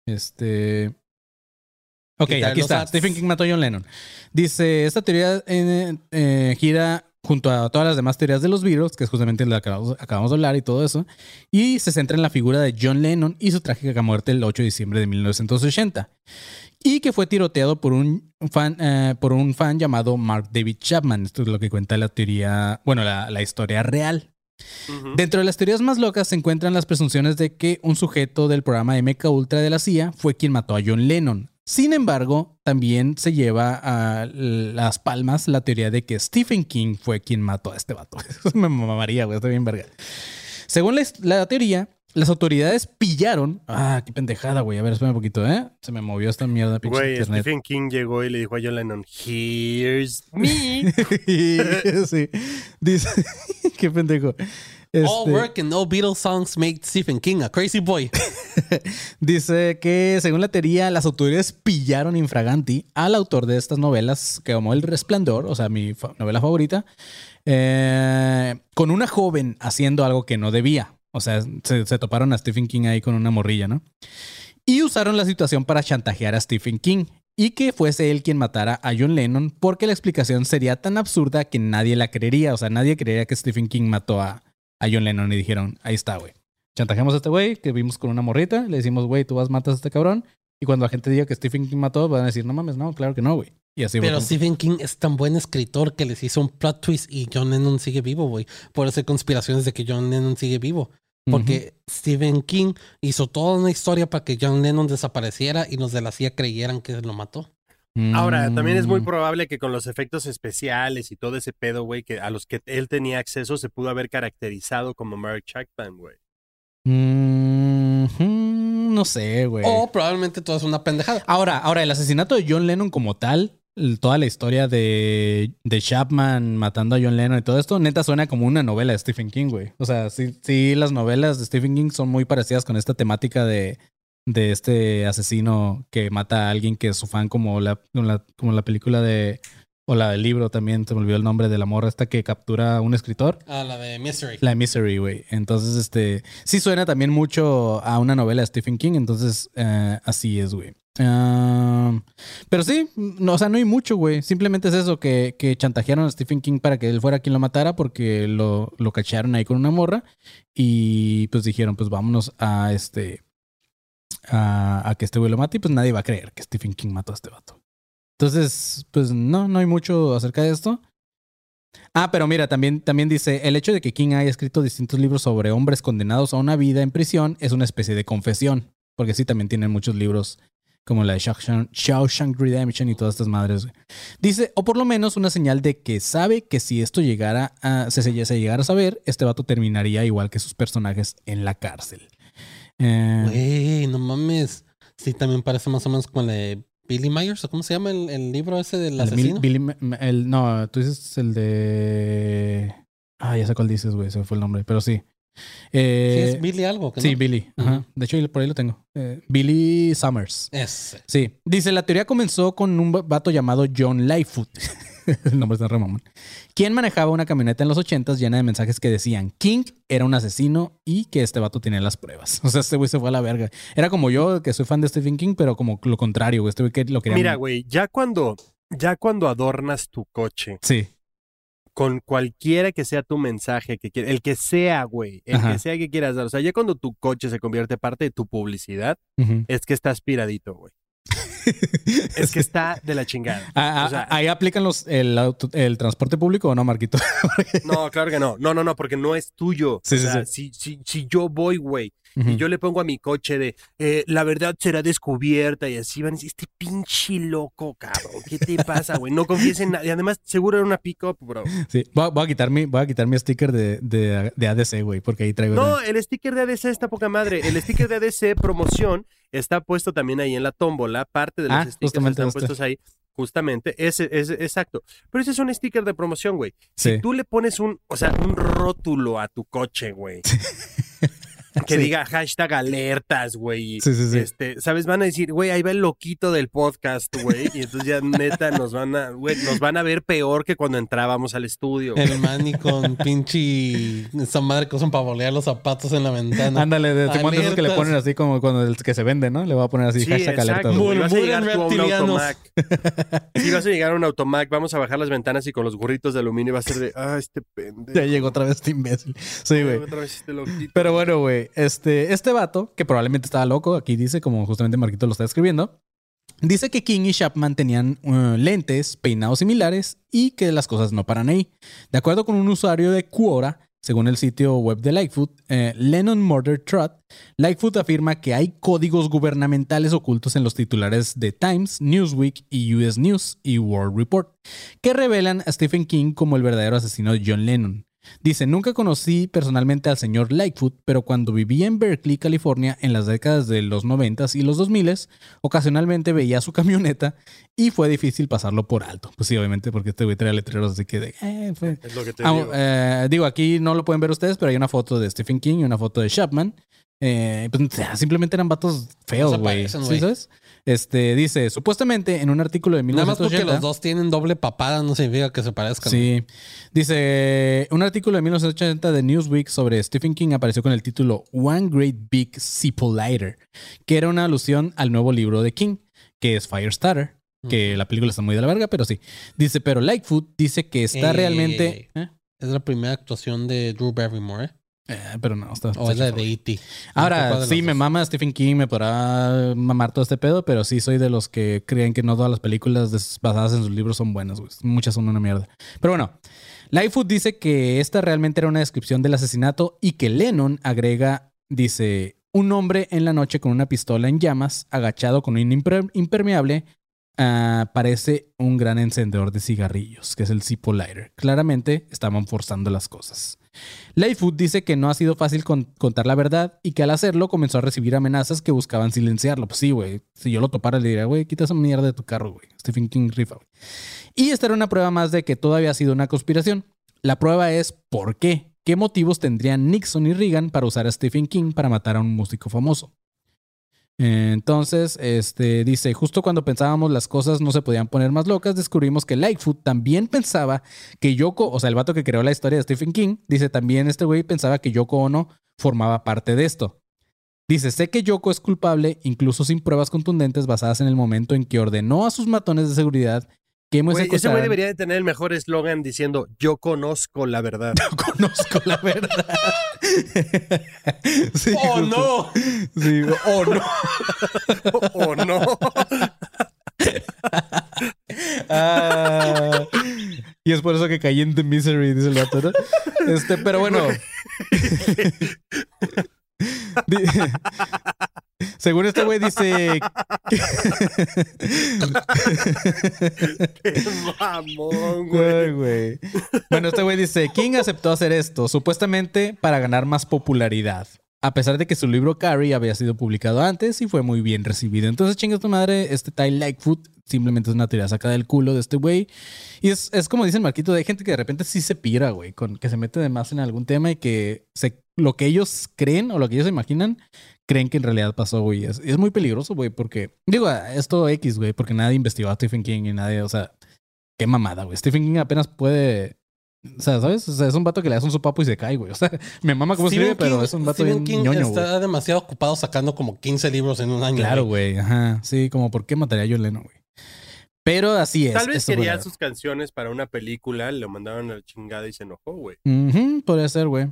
Este... Ok, aquí está. Stephen King mató a John Lennon. Dice, esta teoría eh, eh, gira junto a todas las demás teorías de los virus, que es justamente la que acabamos, acabamos de hablar y todo eso, y se centra en la figura de John Lennon y su trágica muerte el 8 de diciembre de 1980. y que fue tiroteado por un fan, eh, por un fan llamado Mark David Chapman. Esto es lo que cuenta la teoría, bueno, la, la historia real. Dentro de las teorías más locas se encuentran las presunciones de que un sujeto del programa MK Ultra de la CIA fue quien mató a John Lennon. Sin embargo, también se lleva a las palmas la teoría de que Stephen King fue quien mató a este vato. Me mamaría, güey, está bien verga. Según la teoría, las autoridades pillaron. Ah, qué pendejada, güey. A ver, espera un poquito, ¿eh? Se me movió esta mierda, Güey, internet. Stephen King llegó y le dijo a John Lennon, Here's me. sí. Dice, qué pendejo. All Este- work and no Beatles songs make Stephen King a crazy boy. Dice que, según la teoría, las autoridades pillaron infraganti al autor de estas novelas, que como El Resplandor, o sea, mi fa- novela favorita, eh, con una joven haciendo algo que no debía. O sea, se, se toparon a Stephen King ahí con una morrilla, ¿no? Y usaron la situación para chantajear a Stephen King y que fuese él quien matara a John Lennon porque la explicación sería tan absurda que nadie la creería. O sea, nadie creería que Stephen King mató a, a John Lennon y dijeron, ahí está, güey. Chantajeamos a este güey que vimos con una morrita, le decimos, güey, tú vas, matas a este cabrón. Y cuando la gente diga que Stephen King mató, van a decir, no mames, no, claro que no, güey. Y así Pero. Stephen King es tan buen escritor que les hizo un plot twist y John Lennon sigue vivo, güey. Por eso hay conspiraciones de que John Lennon sigue vivo. Porque Stephen King hizo toda una historia para que John Lennon desapareciera y los de la CIA creyeran que lo mató. Ahora, también es muy Mm. probable que con los efectos especiales y todo ese pedo, güey, que a los que él tenía acceso se pudo haber caracterizado como Mark Chapman, güey. Mm, no sé, güey. O probablemente todo es una pendejada. Ahora, ahora, el asesinato de John Lennon como tal, toda la historia de, de Chapman matando a John Lennon y todo esto, neta suena como una novela de Stephen King, güey. O sea, sí, sí, las novelas de Stephen King son muy parecidas con esta temática de, de este asesino que mata a alguien que es su fan, como la, como la, como la película de. O la del libro también, se me olvidó el nombre de la morra esta que captura a un escritor. Ah, la de Mystery. La Misery, güey. Entonces, este, sí suena también mucho a una novela de Stephen King, entonces eh, así es, güey. Pero sí, no, o sea, no hay mucho, güey. Simplemente es eso, que, que chantajearon a Stephen King para que él fuera quien lo matara porque lo, lo cacharon ahí con una morra y pues dijeron, pues vámonos a este, a, a que este güey lo mate y pues nadie va a creer que Stephen King mató a este vato. Entonces, pues no, no hay mucho acerca de esto. Ah, pero mira, también, también dice, el hecho de que King haya escrito distintos libros sobre hombres condenados a una vida en prisión es una especie de confesión, porque sí, también tienen muchos libros como la de Shawshank, Shawshank Redemption y todas estas madres. güey. Dice, o por lo menos una señal de que sabe que si esto llegara a, se, se, llegara a saber, este vato terminaría igual que sus personajes en la cárcel. Eh, Güey, no mames. Sí, también parece más o menos como la de Billy Myers, ¿o cómo se llama el, el libro ese del el asesino? Billy- Billy- el- no, tú dices el de... Ah, ya sé cuál dices, güey, se fue el nombre, pero sí. Sí, Eh, es Billy algo. ¿que Sí, no? Billy. Ajá. De hecho, por ahí lo tengo. Eh, Billy Summers. Ese. Sí. Dice, la teoría comenzó con un va- vato llamado John Lightfoot. El nombre está re mamón. Quien manejaba una camioneta en los ochentas llena de mensajes que decían King era un asesino y que este vato tenía las pruebas. O sea, este güey se fue a la verga. Era como yo, que soy fan de Stephen King, pero como lo contrario, güey. Este güey que lo quería... Mira, güey, ya cuando, ya cuando adornas tu coche Sí. Con cualquiera que sea tu mensaje, que quiera- el que sea, güey, el Ajá. que sea que quieras dar, o sea, ya cuando tu coche se convierte parte de tu publicidad, es que está aspiradito, güey. Es que está de la chingada. Ah, ah, O sea- ¿Ahí aplican los, el, auto- el transporte público o no, Marquito? No, claro que no. No, no, no, porque no es tuyo. Sí, o sí, sea, Si, si, si yo voy, güey, Y yo le pongo a mi coche de eh, la verdad será descubierta y así van a decir, este pinche loco, cabrón, ¿qué te pasa, güey? No confíes en nadie. Además, seguro era una pick-up, bro. Sí. Voy a, voy a quitar mi, voy a quitar mi sticker de, de, de ADC, güey, porque ahí traigo... No, el sticker de ADC está poca madre. El sticker de ADC promoción está puesto también ahí en la tómbola. Parte de los Ah, stickers están este. puestos ahí. Justamente, ese es exacto. Pero ese es un sticker de promoción, güey. Si Sí. tú le pones un, o sea, un rótulo a tu coche, güey. Que Sí. diga hashtag alertas, güey. Sí, sí, sí. Este, ¿sabes? Van a decir, güey, ahí va el loquito del podcast, güey. Y entonces ya neta nos van a, güey, nos van a ver peor que cuando entrábamos al estudio. güey. El Manny con pinche esa madre que usan para bolear los zapatos en la ventana. Ándale, de Simón, de esos que le Alertas. ponen así como cuando el que se vende, ¿no? Le voy a poner así Sí, hashtag alerta. exacto. güey. güey. Vas a llegar tú a un automac. Si vas a llegar a un automac, vamos a bajar las ventanas y con los gorritos de aluminio va a ser de, ah, este pendejo. Ya llegó otra vez este imbécil. Sí, güey. Otra vez este loquito. Pero bueno, güey, este, este vato, que probablemente estaba loco, aquí dice, como justamente Marquito lo está escribiendo, Dice que King y Chapman tenían uh, lentes, peinados similares y que las cosas no paran ahí. De acuerdo con un usuario de Quora, según el sitio web de Lightfoot, eh, Lennon Murder Trot, Lightfoot afirma que hay códigos gubernamentales ocultos en los titulares de Times, Newsweek y US News y World Report, que revelan a Stephen King como el verdadero asesino de John Lennon. Dice, nunca conocí personalmente al señor Lightfoot, pero cuando vivía en Berkeley, California, en las décadas de los 90 y los 2000, ocasionalmente veía su camioneta y fue difícil pasarlo por alto. Pues sí, obviamente, porque este güey letreros así que de... Eh, fue... Es lo que te Ah, digo. eh, digo, aquí no lo pueden ver ustedes, pero hay una foto de Stephen King y una foto de Chapman. Eh, pues, simplemente eran vatos feos, güey. ¿Sí sabes? Este, dice, supuestamente en un artículo de Nada más porque 1980... los dos tienen doble papada no significa que se parezcan. Sí. Dice, un artículo de 1980 de Newsweek sobre Stephen King apareció con el título One Great Big Lighter, que era una alusión al nuevo libro de King, que es Firestarter, que la película está muy de la verga, pero sí. Dice, pero Lightfoot dice que está realmente... ey. Es la primera actuación de Drew Barrymore, ¿eh? Pero no, está... O es la de. E.T. Ahora, ¿Cuál de sí, me mama Stephen King, me podrá mamar todo este pedo, pero sí soy de los que creen que no todas las películas basadas en sus libros son buenas, güey. Muchas son una mierda. Pero bueno, Lightfoot dice que esta realmente era una descripción del asesinato y que Lennon agrega, dice, un hombre en la noche con una pistola en llamas, agachado con un imper- impermeable, ah, parece un gran encendedor de cigarrillos, que es el Zippo Lighter. Claramente estaban forzando las cosas. Lightfoot dice que no ha sido fácil con- contar la verdad y que al hacerlo comenzó a recibir amenazas que buscaban silenciarlo. Pues sí, güey. Si yo lo topara, le diría, güey, quita esa mierda de tu carro, güey. Stephen King rifa, güey. Y esta era una prueba más de que todo había sido una conspiración. La prueba es por qué. ¿Qué motivos tendrían Nixon y Reagan para usar a Stephen King para matar a un músico famoso? Entonces, este dice, justo cuando pensábamos las cosas no se podían poner más locas, descubrimos que Lightfoot también pensaba que Yoko, o sea, el vato que creó la historia de Stephen King, dice también este güey pensaba que Yoko Ono formaba parte de esto. Dice, sé que Yoko es culpable, incluso sin pruebas contundentes basadas en el momento en que ordenó a sus matones de seguridad que Güey, ese güey debería de tener el mejor eslogan diciendo yo conozco la verdad. Conozco la verdad. Sí, ¡Oh, no! Sí, oh, no. ¿O no? Ah, y es por eso que caí en The Misery, dice el vato, ¿no? Este, pero bueno. Según este güey dice... Qué mamón, güey. Bueno, este güey dice, King aceptó hacer esto, supuestamente para ganar más popularidad. A pesar de que su libro Carrie había sido publicado antes y fue muy bien recibido. Entonces, chinga tu madre, este Ty Lightfoot simplemente es una teoría sacada del culo de este güey. Y es, es como dice el Marquito, hay gente que de repente sí se pira, güey, con que se mete de más en algún tema y que lo que ellos creen o lo que ellos imaginan, creen que en realidad pasó, güey. Es, es muy peligroso, güey, porque, digo, esto X, güey, porque nadie investigó a Stephen King y nadie, o sea, qué mamada, güey. Stephen King apenas puede. O sea, ¿sabes? O sea, es un vato que le das un sopapo y se cae, güey. O sea, me mama cómo escribe, pero es un vato Stephen bien King ñoño, güey. está demasiado ocupado sacando como 15 libros en un año. Claro, güey. güey. Ajá. Sí, como por qué mataría a John Lennon, güey. Pero así es. Tal vez quería sus canciones para una película, lo mandaron a la chingada y se enojó, güey. Ujú, podría ser, güey.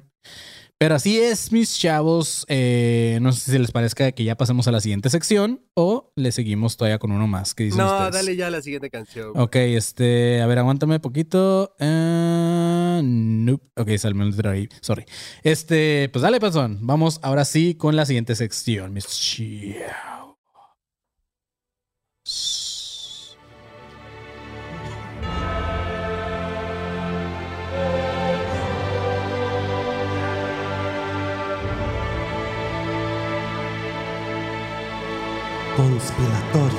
Pero así es, mis chavos. Eh, no sé si les parezca que ya pasemos a la siguiente sección o le seguimos todavía con uno más. ¿Qué dicen No, ustedes? dale ya a la siguiente canción. güey. Ok, este, a ver, aguántame poquito. Eh, nope. Ok, salme el ahí. Sorry. Este, pues dale, pasón. Vamos ahora sí con la siguiente sección, mis chavos. Conspiratorio.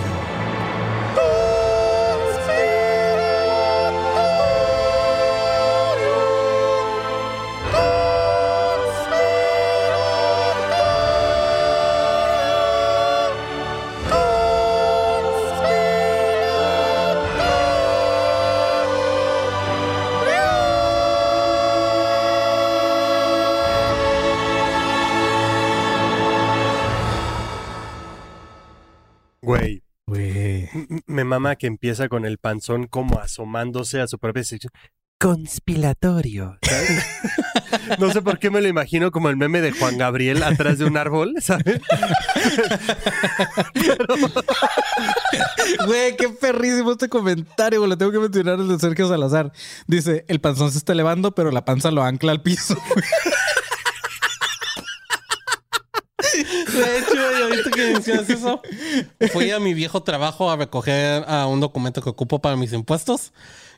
Me mama que empieza con el panzón como asomándose a su propia sección. conspiratorio. ¿sabes? no sé por qué me lo imagino como el meme de Juan Gabriel atrás de un árbol, ¿sabes? Güey, qué perrísimo este comentario, güey. Lo tengo que mencionar el de Sergio Salazar. Dice, el panzón se está elevando, pero la panza lo ancla al piso. De hecho, y ahorita que mencionas eso, fui a mi viejo trabajo a recoger a un documento que ocupo para mis impuestos.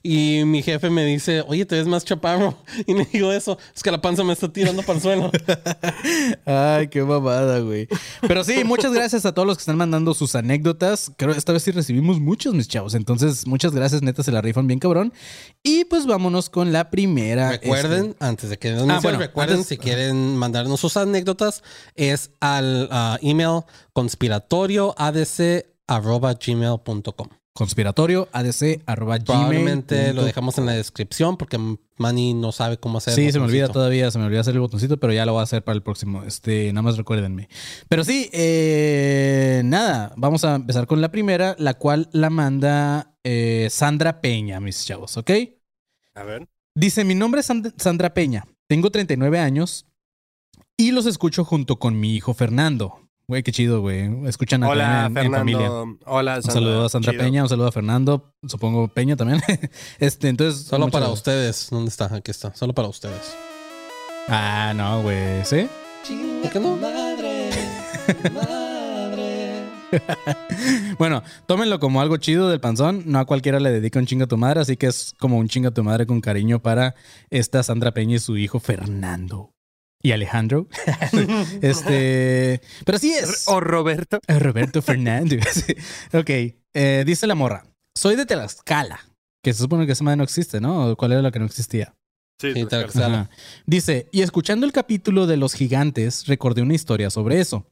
Y mi jefe me dice, oye, te ves más chaparro. Y le digo eso, es que la panza me está tirando para el suelo. Ay, qué mamada, güey. Pero sí, muchas gracias a todos los que están mandando sus anécdotas. Creo que esta vez sí recibimos muchos, mis chavos. Entonces, muchas gracias, neta, se la rifan bien cabrón. Y pues vámonos con la primera. Recuerden, este- antes de que nos Ah, bueno, recuerden antes- si quieren mandarnos sus anécdotas, es al ah, email conspiratorio adc arroba Probablemente gmail lo punto dejamos en la descripción porque Manny no sabe cómo hacer. Sí, se me olvida todavía, se me olvida hacer el botoncito, pero ya lo voy a hacer para el próximo. Este, nada más recuérdenme. Pero sí, eh, nada, vamos a empezar con la primera, la cual la manda eh, Sandra Peña, mis chavos, ¿ok? A ver. Dice, mi nombre es Sand- Sandra Peña, tengo 39 años y los escucho junto con mi hijo Fernando. Güey, qué chido, güey. Escuchan acá Hola, en, en familia. Fernando. Hola, Un Sandra. saludo a Sandra Chido. Peña, un saludo a Fernando, supongo Peña también. este, entonces. Solo para gracias. ustedes. ¿Dónde está? Aquí está. Solo para ustedes. Ah, no, güey. ¿Sí? ¿Por qué no? Bueno, tómenlo como algo chido del panzón. No a cualquiera le dedica un chinga a tu madre, así que es como un chinga a tu madre con cariño para esta Sandra Peña y su hijo Fernando. Y Alejandro. este. Pero sí es. O Roberto. Eh, Roberto Fernández. Ok. eh, dice la morra. Soy de Tlaxcala. Que se supone que esa madre no existe, ¿no? ¿O ¿Cuál era la que no existía? Sí, Sí. Ajá. Dice, y escuchando el capítulo de los gigantes, recordé una historia sobre eso.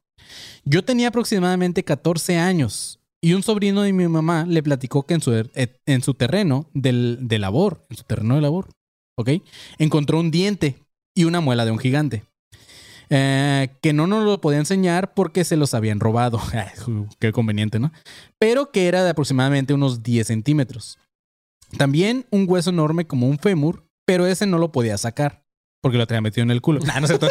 Yo tenía aproximadamente 14 años y un sobrino de mi mamá le platicó que en su, eh, en su terreno del, de labor, en su terreno de labor, ¿ok? Encontró un diente y una muela de un gigante. Eh, que no nos lo podía enseñar porque se los habían robado. Qué conveniente, ¿no? Pero que era de aproximadamente unos 10 centímetros. También un hueso enorme como un fémur, pero ese no lo podía sacar porque lo tenía metido en el culo. No cierto.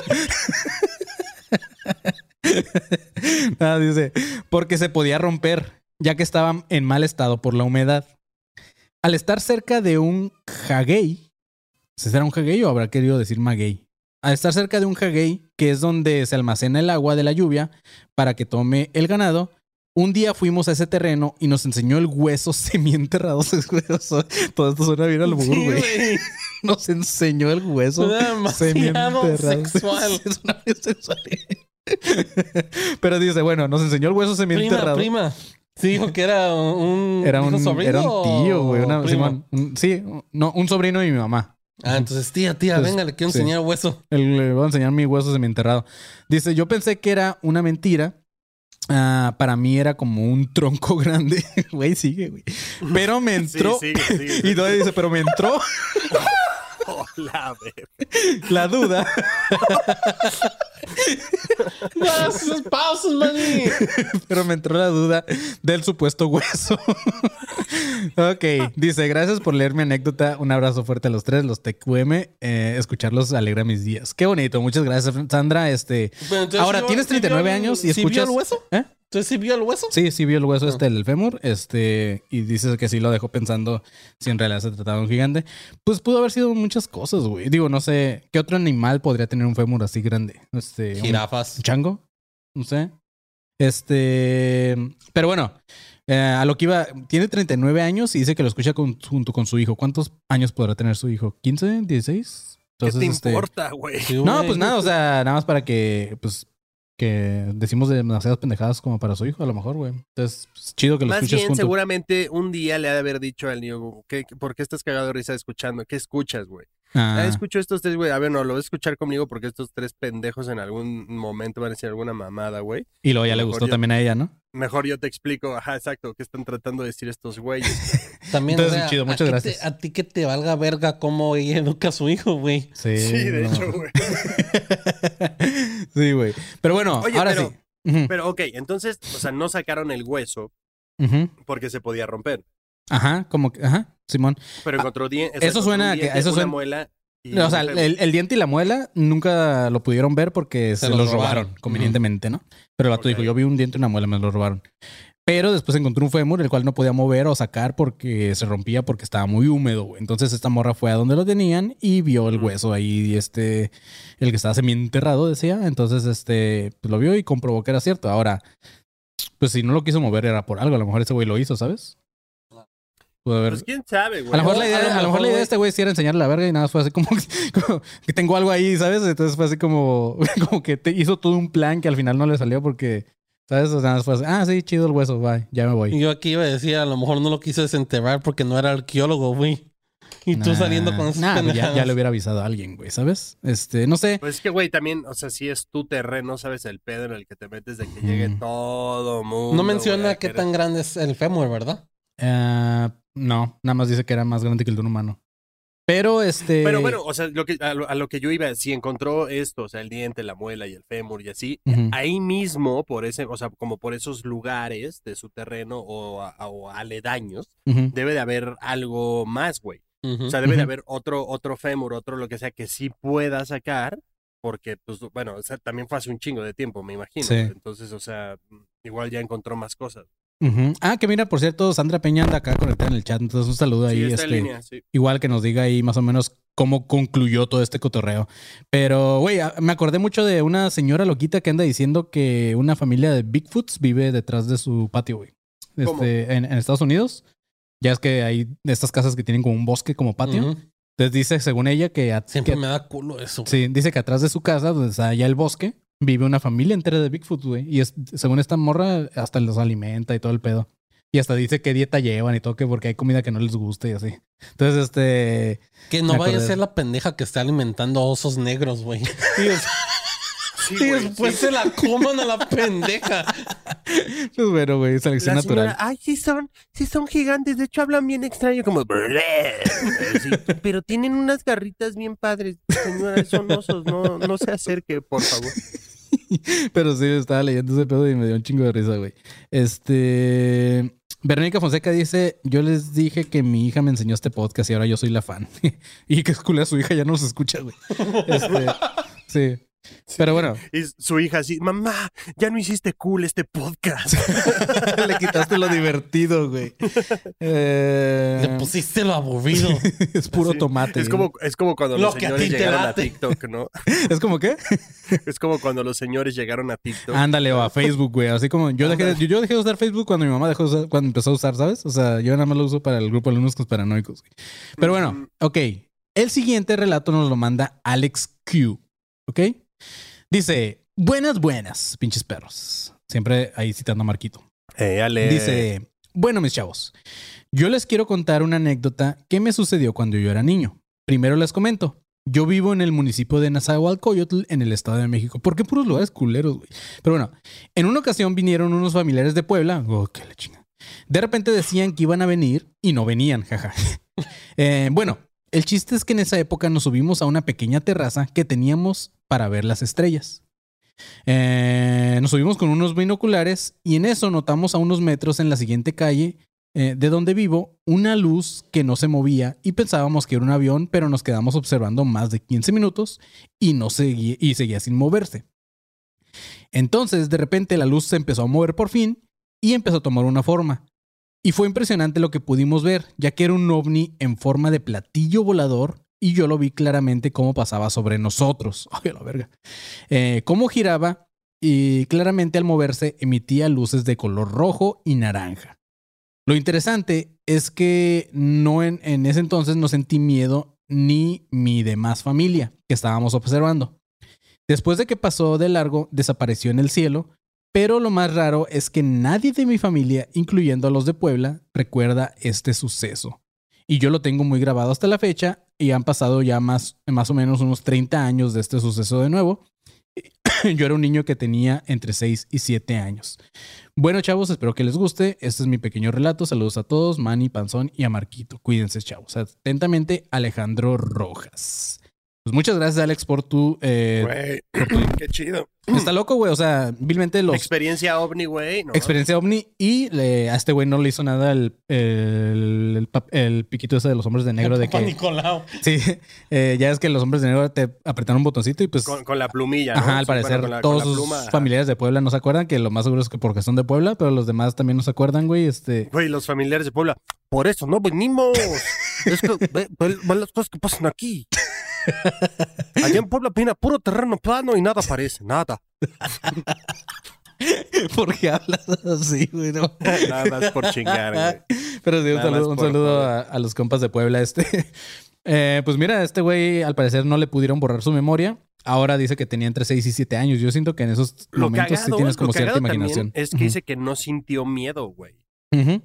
Nada, dice, porque se podía romper, ya que estaba en mal estado por la humedad. Al estar cerca de un ¿será un jaguey o habrá querido decir maguey? Al estar cerca de un jaguey, que es donde se almacena el agua de la lluvia para que tome el ganado, un día fuimos a ese terreno y nos enseñó el hueso semienterrado. Todo esto suena bien al Sí, güey. Nos enseñó el hueso semienterrado. sexual. Es una sexual. Pero dice, bueno, nos enseñó el hueso Prima, semienterrado. prima. Sí, dijo que era un. Era un, sobrino era un tío, güey. un- sí, no, un sobrino de mi mamá. Ah, entonces, tía, tía, Entonces, venga, le quiero sí. enseñar hueso. El- le voy a enseñar mi hueso semienterrado. Dice, yo pensé que era una mentira. Ah, para mí era como un tronco grande. Güey, sigue, güey. Pero me entró. Sí, sigue, sigue. Y todavía dice, pero me entró Hola, ver. la duda. No, esos pausas, maní. Pero me entró la duda del supuesto hueso. ok, dice, gracias por leer mi anécdota. Un abrazo fuerte a los tres, los TQM. Eh, escucharlos alegra mis días. Qué bonito. Muchas gracias, Sandra. Este, Ahora, ¿sí tienes vio- sí 39 vio el- años y ¿sí vio escuchas... el hueso? ¿Eh? Entonces, ¿sí vio el hueso? Sí, sí vio el hueso Ah. este del fémur, este, y dices que sí lo dejó pensando si en realidad se trataba de un gigante. Pues pudo haber sido muchas cosas, güey. Digo, no sé, ¿qué otro animal podría tener un fémur así grande? Este, Jirafas. ¿Un chango? No sé. Este. Pero bueno, eh, a lo que iba. Tiene 39 años y dice que lo escucha con- junto con su hijo. ¿Cuántos años podrá tener su hijo? ¿15? ¿16? ¿Qué te este, importa, güey? No, pues nada, o sea, nada más para que, pues, que decimos demasiadas pendejadas como para su hijo, a lo mejor, güey. Entonces, es chido que lo Más escuches bien, junto. seguramente un día le ha de haber dicho al niño, ¿qué, ¿por qué estás cagado de risa escuchando? ¿Qué escuchas, güey? Ah, escucho estos tres, güey. A ver, no, lo voy a escuchar conmigo porque estos tres pendejos en algún momento van a decir alguna mamada, güey. y luego ya a le gustó yo- también a ella, ¿no? Mejor yo te explico, ajá, exacto, qué están tratando de decir estos güeyes. También, Entonces, o sea, chido, ¿a muchas qué gracias. te- a ti que te valga verga cómo ella educa a su hijo, güey. Sí, Sí, de no. hecho, güey. sí, güey. Pero bueno, Oye, ahora pero- sí. Ujú, Pero ok, entonces, o sea, no sacaron el hueso porque se podía romper. Ajá, como que, ajá, Simón. Pero encontró dientes. eso suena que- eso suena- muela. y O sea, el, el diente y la muela nunca lo pudieron ver porque se, los los robaron, robaron. convenientemente, ¿no? Pero el vato dijo, yo vi un diente y una muela, me lo robaron. Pero después encontró un fémur, el cual no podía mover o sacar porque se rompía porque estaba muy húmedo. Entonces esta morra fue a donde lo tenían y vio el hueso ahí, este, el que estaba semi-enterrado, decía. Entonces, este, pues lo vio y comprobó que era cierto. Ahora, pues si no lo quiso mover era por algo. A lo mejor ese güey lo hizo, ¿sabes? Pudo haber... Pues quién sabe, güey. A lo mejor la a idea, lo a lo mejor mejor, la idea de este güey sí era enseñarle la verga y nada más fue así como, como que tengo algo ahí, ¿sabes? Entonces fue así como, como que te hizo todo un plan que al final no le salió porque, ¿sabes? O sea, nada más fue así, ah, sí, chido el hueso, bye, ya me Y voy. yo aquí iba a decir, a lo mejor no lo quiso desenterrar porque no era arqueólogo, güey. Y tú saliendo con esas nah, pues ya, le hubiera avisado a alguien, güey, ¿sabes? Este, no sé. Pues es que, güey, también, o sea, si es tu terreno, sabes el pedo en el que te metes de que llegue todo mundo. No menciona qué tan grande es el fémur, ¿verdad? eh, no, nada más dice que era más grande que el de un humano. Pero este. Pero bueno, o sea, lo que, a, lo, a lo que yo iba, si encontró esto, o sea, el diente, la muela y el fémur y así, ahí mismo, por ese, o sea, como por esos lugares de su terreno o, a- o aledaños, debe de haber algo más, güey. O sea, debe de haber otro, otro fémur, otro lo que sea que sí pueda sacar, porque, pues, bueno, o sea, también fue hace un chingo de tiempo, me imagino. Sí. Entonces, o sea, igual ya encontró más cosas. Ah, que mira, por cierto, Sandra Peña anda acá conectada en el chat, entonces un saludo ahí. está este, en línea, sí. igual que nos diga ahí más o menos cómo concluyó todo este cotorreo. Pero, güey, a- me acordé mucho de una señora loquita que anda diciendo que una familia de Bigfoots vive detrás de su patio, güey. Este, en, en Estados Unidos. Ya es que hay estas casas que tienen como un bosque como patio. Entonces dice, según ella, que, a- Siempre que- me da culo eso. güey. sí, dice que atrás de su casa, donde está allá el bosque, vive una familia entera de Bigfoot, güey. Y es, según esta morra, hasta los alimenta y todo el pedo. Y hasta dice qué dieta llevan y todo, que porque hay comida que no les gusta y así. Entonces, este. Que no vaya a ser la pendeja que está alimentando osos negros, güey. Y, Sí, después sí. se la coman a la pendeja. Pues bueno, güey, selección La natural. señora, ay, sí son, sí son gigantes, de hecho hablan bien extraño, como... Sí, pero tienen unas garritas bien padres, señora, son osos, no, no se acerque, por favor. Pero sí, estaba leyendo ese pedo y me dio un chingo de risa, güey. Este. Verónica Fonseca dice: Yo les dije que mi hija me enseñó este podcast y ahora yo soy la fan. y que escuela su hija ya no se escucha, güey. Este, sí. Pero bueno, Y su hija así, mamá, ya no hiciste cool este podcast. le quitaste lo divertido, güey. Eh, Le pusiste lo aburrido. es puro Sí. tomate. Es como, es como cuando Lo los señores llegaron a. TikTok, ¿no? ¿Es como qué? Es como cuando los señores llegaron a TikTok. Ándale, o a Facebook, güey. Así como yo dejé, yo, yo dejé de usar Facebook cuando mi mamá dejó de usar- cuando empezó a usar, ¿sabes? O sea, yo nada más lo uso para el grupo de alumnos conspiranoicos. güey. Pero bueno, ok. El siguiente relato nos lo manda Alex Q. ¿Ok? Dice: Buenas, buenas, pinches perros. Siempre ahí citando a Marquito. Ale. Dice, bueno, mis chavos, yo les quiero contar una anécdota que me sucedió cuando yo era niño. Primero les comento. Yo vivo en el municipio de Nazahualcoyotl, en el Estado de México. ¿Por qué puros lugares culeros, güey? Pero bueno, en una ocasión vinieron unos familiares de Puebla. Oh, qué la chinga. De repente decían que iban a venir y no venían, jaja. Eh, bueno, el chiste es que en esa época nos subimos a una pequeña terraza que teníamos para ver las estrellas. Eh, nos subimos con unos binoculares y en eso notamos a unos metros en la siguiente calle eh, de donde vivo una luz que no se movía y pensábamos que era un avión, pero nos quedamos observando más de 15 minutos y no y seguía sin moverse. Entonces, de repente la luz se empezó a mover por fin y empezó a tomar una forma. Y fue impresionante lo que pudimos ver, ya que era un ovni en forma de platillo volador y yo lo vi claramente cómo pasaba sobre nosotros. Ay, la verga. Eh, cómo giraba y claramente al moverse emitía luces de color rojo y naranja. Lo interesante es que no en, en ese entonces no sentí miedo ni mi demás familia que estábamos observando. Después de que pasó de largo, desapareció en el cielo, pero lo más raro es que nadie de mi familia, incluyendo a los de Puebla, recuerda este suceso. Y yo lo tengo muy grabado hasta la fecha y han pasado ya más, más o menos unos 30 años de este suceso de nuevo. Yo era un niño que tenía entre 6 y 7 años. Bueno, chavos, espero que les guste. Este es mi pequeño relato. Saludos a todos, Manny, Panzón y a Marquito. Cuídense, chavos. Atentamente, Alejandro Rojas. Pues muchas gracias, Alex, por tu. Güey, qué chido. Está loco, güey. O sea, vilmente los. Experiencia ovni, güey. ¿no? Experiencia ovni y le- a este güey no le hizo nada el, el, el pap- el piquito ese de los hombres de negro de que Nicolau. sí, eh, ya es que los hombres de negro te apretaron un botoncito y pues Con, con la plumilla, ¿no? ajá, al bueno, parecer la- todos sus familiares de Puebla no se acuerdan, que lo más seguro es que porque son de Puebla, pero los demás también no se acuerdan, güey, este Güey, los familiares de Puebla. Por eso no venimos. es que ve, ve- ve las cosas que pasan aquí. Allá en Puebla, pina, puro terreno plano y nada aparece, nada. ¿Por qué hablas así, güey? No. Nada más por chingar, güey. Pero sí, un saludo, un a, a los compas de Puebla. Este. Eh, pues mira, este güey al parecer no le pudieron borrar su memoria. Ahora dice que tenía entre 6 y 7 años. Yo siento que en esos Lo momentos sí tienes lo como cierta imaginación. es que dice que no sintió miedo, güey. Ujú.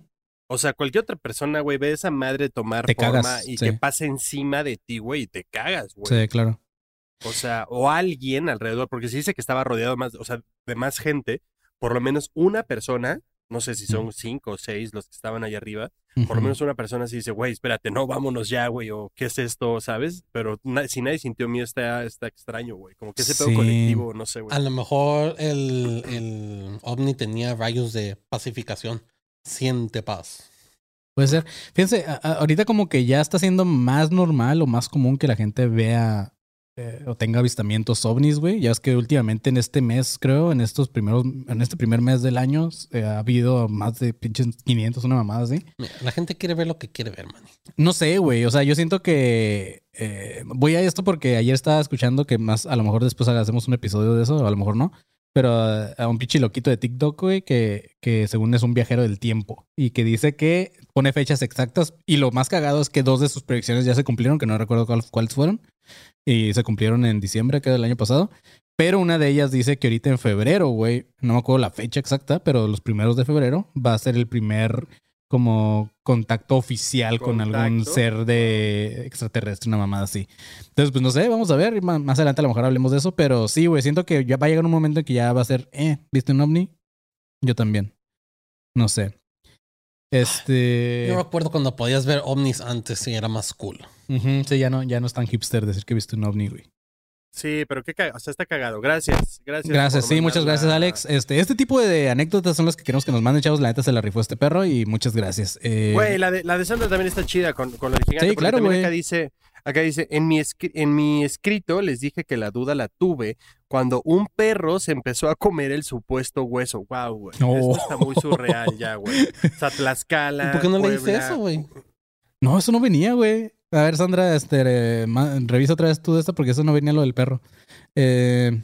O sea, cualquier otra persona, güey, ve a esa madre tomar Te forma cagas, y sí. que pase encima de ti, güey, y te cagas, güey. Sí, claro. O sea, o alguien alrededor, porque si dice que estaba rodeado más, o sea, de más gente, por lo menos una persona, no sé si son cinco o seis los que estaban ahí arriba, por lo menos una persona sí dice, güey, espérate, no, vámonos ya, güey, o qué es esto, ¿sabes? Pero na- si nadie sintió miedo, está, está extraño, güey. Como que ese pedo Sí. colectivo, no sé, güey. A lo mejor el, el ovni tenía rayos de pacificación. Siente paz. Puede ser. Fíjense, ahorita como que ya está siendo más normal o más común que la gente vea eh, o tenga avistamientos ovnis, güey. Ya es que últimamente en este mes, creo, en estos primeros, en este primer mes del año, eh, ha habido más de pinches 500, una mamada así. La gente quiere ver lo que quiere ver, man. No sé, güey. O sea, yo siento que eh, voy a esto porque ayer estaba escuchando que más, a lo mejor después hacemos un episodio de eso, a lo mejor no. Pero a un pinche loquito de TikTok, güey, que, que según es un viajero del tiempo y que dice que pone fechas exactas. Y lo más cagado es que dos de sus predicciones ya se cumplieron, que no recuerdo cuál- cuáles fueron. Y se cumplieron en diciembre, que era el año pasado. Pero una de ellas dice que ahorita en febrero, güey, no me acuerdo la fecha exacta, pero los primeros de febrero va a ser el primer como contacto oficial con algún ser de extraterrestre, una mamada así. Entonces, pues no sé, vamos a ver. Más adelante a lo mejor hablemos de eso, pero sí, güey, siento que ya va a llegar un momento en que ya va a ser, eh, ¿viste un ovni? Yo también. No sé. Este. Yo recuerdo cuando podías ver ovnis antes y era más cool. Sí, ya no, ya no es tan hipster decir que viste un ovni, güey. Sí, pero qué cagado, o sea, está cagado. Gracias, gracias. Gracias, sí, muchas gracias, la- Alex. Este, este tipo de anécdotas son las que queremos que nos manden, chavos. La neta se la rifó este perro y muchas gracias. Eh, Güey, la de, la de Sandra también está chida con, con lo del gigante. Sí, claro, güey. Acá dice, acá dice en, mi en mi escrito les dije que la duda la tuve cuando un perro se empezó a comer el supuesto hueso. Wow, güey. Esto está muy surreal ya, güey. O sea, Tlaxcala, ¿Por qué no le dice Puebla. eso, güey? No, eso no venía, güey. A ver, Sandra, este, eh, revisa otra vez tú de esto porque eso no venía lo del perro. Eh,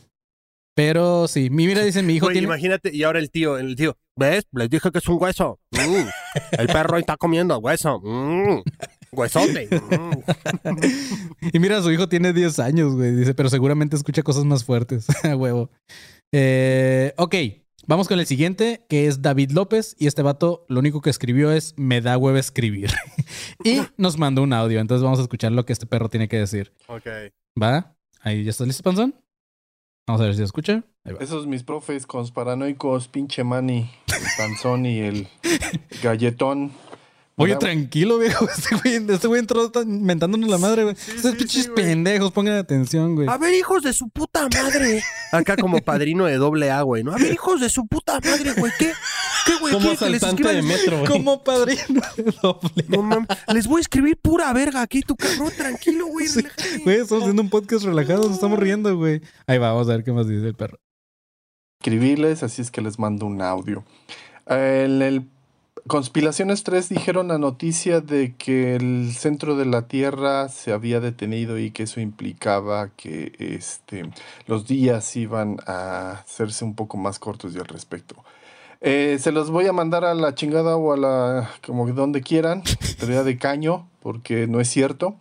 pero sí, mi mira, dice mi hijo Güey, tiene. imagínate, y ahora el tío, el tío, ¿ves? Les dije que es un hueso. Mm. El perro está comiendo hueso. Mm. Huesote. Mm. Y mira, su hijo tiene 10 años, güey. Dice, pero seguramente escucha cosas más fuertes. A huevo. Eh, ok, vamos con el siguiente, que es David López. Y este vato lo único que escribió es, me da huevo escribir. y nos mandó un audio. Entonces vamos a escuchar lo que este perro tiene que decir. ok. ¿Va? Ahí ya estás listo, Panzón. Vamos a ver si escucha. Ahí va. Esos mis profes conspiranoicos, pinche Manny, el panzón y el galletón. Oye, tranquilo, viejo. Este güey, este güey entró mentándonos la madre, güey. Estos sí, pinches sí, pendejos, pongan atención, güey. A ver, hijos de su puta madre. Acá como padrino de doble A, güey, ¿no? A ver, hijos de su puta madre, güey. ¿Qué? ¿Qué, güey? Como ¿Quieren que les asaltante de metro, güey. Como padrino de doble. No mames, les voy a escribir pura verga aquí, tu cabrón, tranquilo, güey. Güey, estamos haciendo un podcast relajado, nos estamos riendo, güey. Ahí va, vamos a ver qué más dice el perro. escribirles, así es que les mando un audio. En el Conspiraciones 3 dijeron la noticia de que el centro de la Tierra se había detenido y que eso implicaba que este, los días iban a hacerse un poco más cortos y al respecto. Eh, se los voy a mandar a la chingada o a la, como donde quieran, ya de caño, porque no es cierto.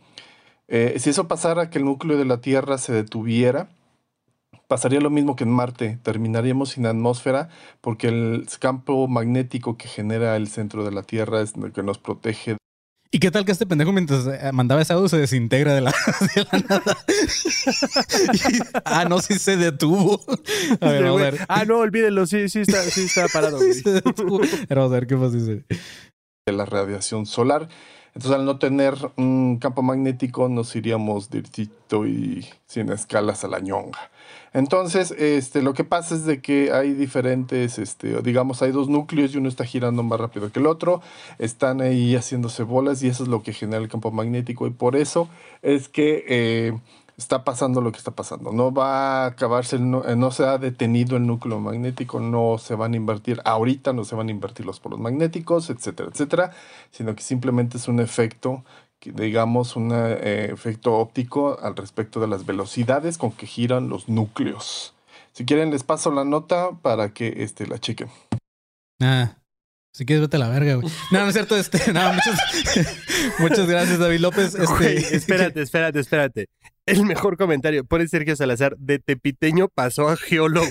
Eh, si eso pasara, que el núcleo de la Tierra se detuviera, pasaría lo mismo que en Marte. Terminaríamos sin atmósfera porque el campo magnético que genera el centro de la Tierra es el que nos protege. ¿Y qué tal que este pendejo mientras eh, mandaba ese audio se desintegra de la, de la nada? Y- ah, no, sí se detuvo. A ver, vamos a ver. Ah, no, olvídenlo, sí, sí está, sí está parado, güey. Sí se detuvo. A ver, Vamos a ver qué más dice. de la radiación solar. Entonces, al no tener un campo magnético, nos iríamos directito y sin escalas a la ñonga. Entonces, este, lo que pasa es de que hay diferentes, este, digamos, hay dos núcleos y uno está girando más rápido que el otro, están ahí haciéndose bolas y eso es lo que genera el campo magnético y por eso es que eh, está pasando lo que está pasando. No va a acabarse, no, eh, no, se ha detenido el núcleo magnético, no se van a invertir, ahorita no se van a invertir los polos magnéticos, etcétera, etcétera, sino que simplemente es un efecto digamos, un eh, efecto óptico al respecto de las velocidades con que giran los núcleos. Si quieren, les paso la nota para que este, la chequen. Ah, si quieres, vete a la verga, güey. No, no es cierto, este, no, muchas, muchas gracias, David López. Este, Güey, espérate, espérate, espérate. El mejor comentario, pone Sergio Salazar, de tepiteño pasó a geólogo.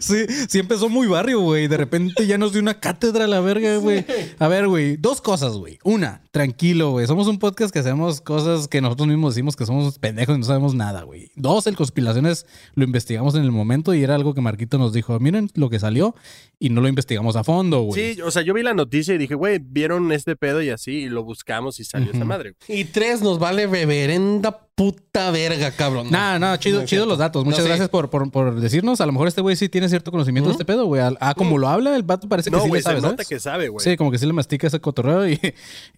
Sí, sí empezó muy barrio, güey. De repente ya nos dio una cátedra a la verga, güey. A ver, güey, dos cosas, güey. Una, tranquilo, güey. Somos un podcast que hacemos cosas que nosotros mismos decimos que somos pendejos y no sabemos nada, güey. Dos, el conspiraciones lo investigamos en el momento y era algo que Marquito nos dijo, miren lo que salió y no lo investigamos a fondo, güey. Sí, o sea, yo vi la noticia y dije, güey, vieron este pedo y así, y lo buscamos y salió esa madre. Y tres, nos vale reverenda puta verga, cabrón. Nada, nada, chido, No chido cierto. los datos. Muchas No, sí. gracias por, por, por decirnos. A lo mejor este güey sí tiene cierto conocimiento de este pedo, güey. Ah, como lo habla, el vato parece que No, sí güey, le sabe, se nota ¿sabes? que sabe, güey. Sí, como que sí le mastica ese cotorreo y,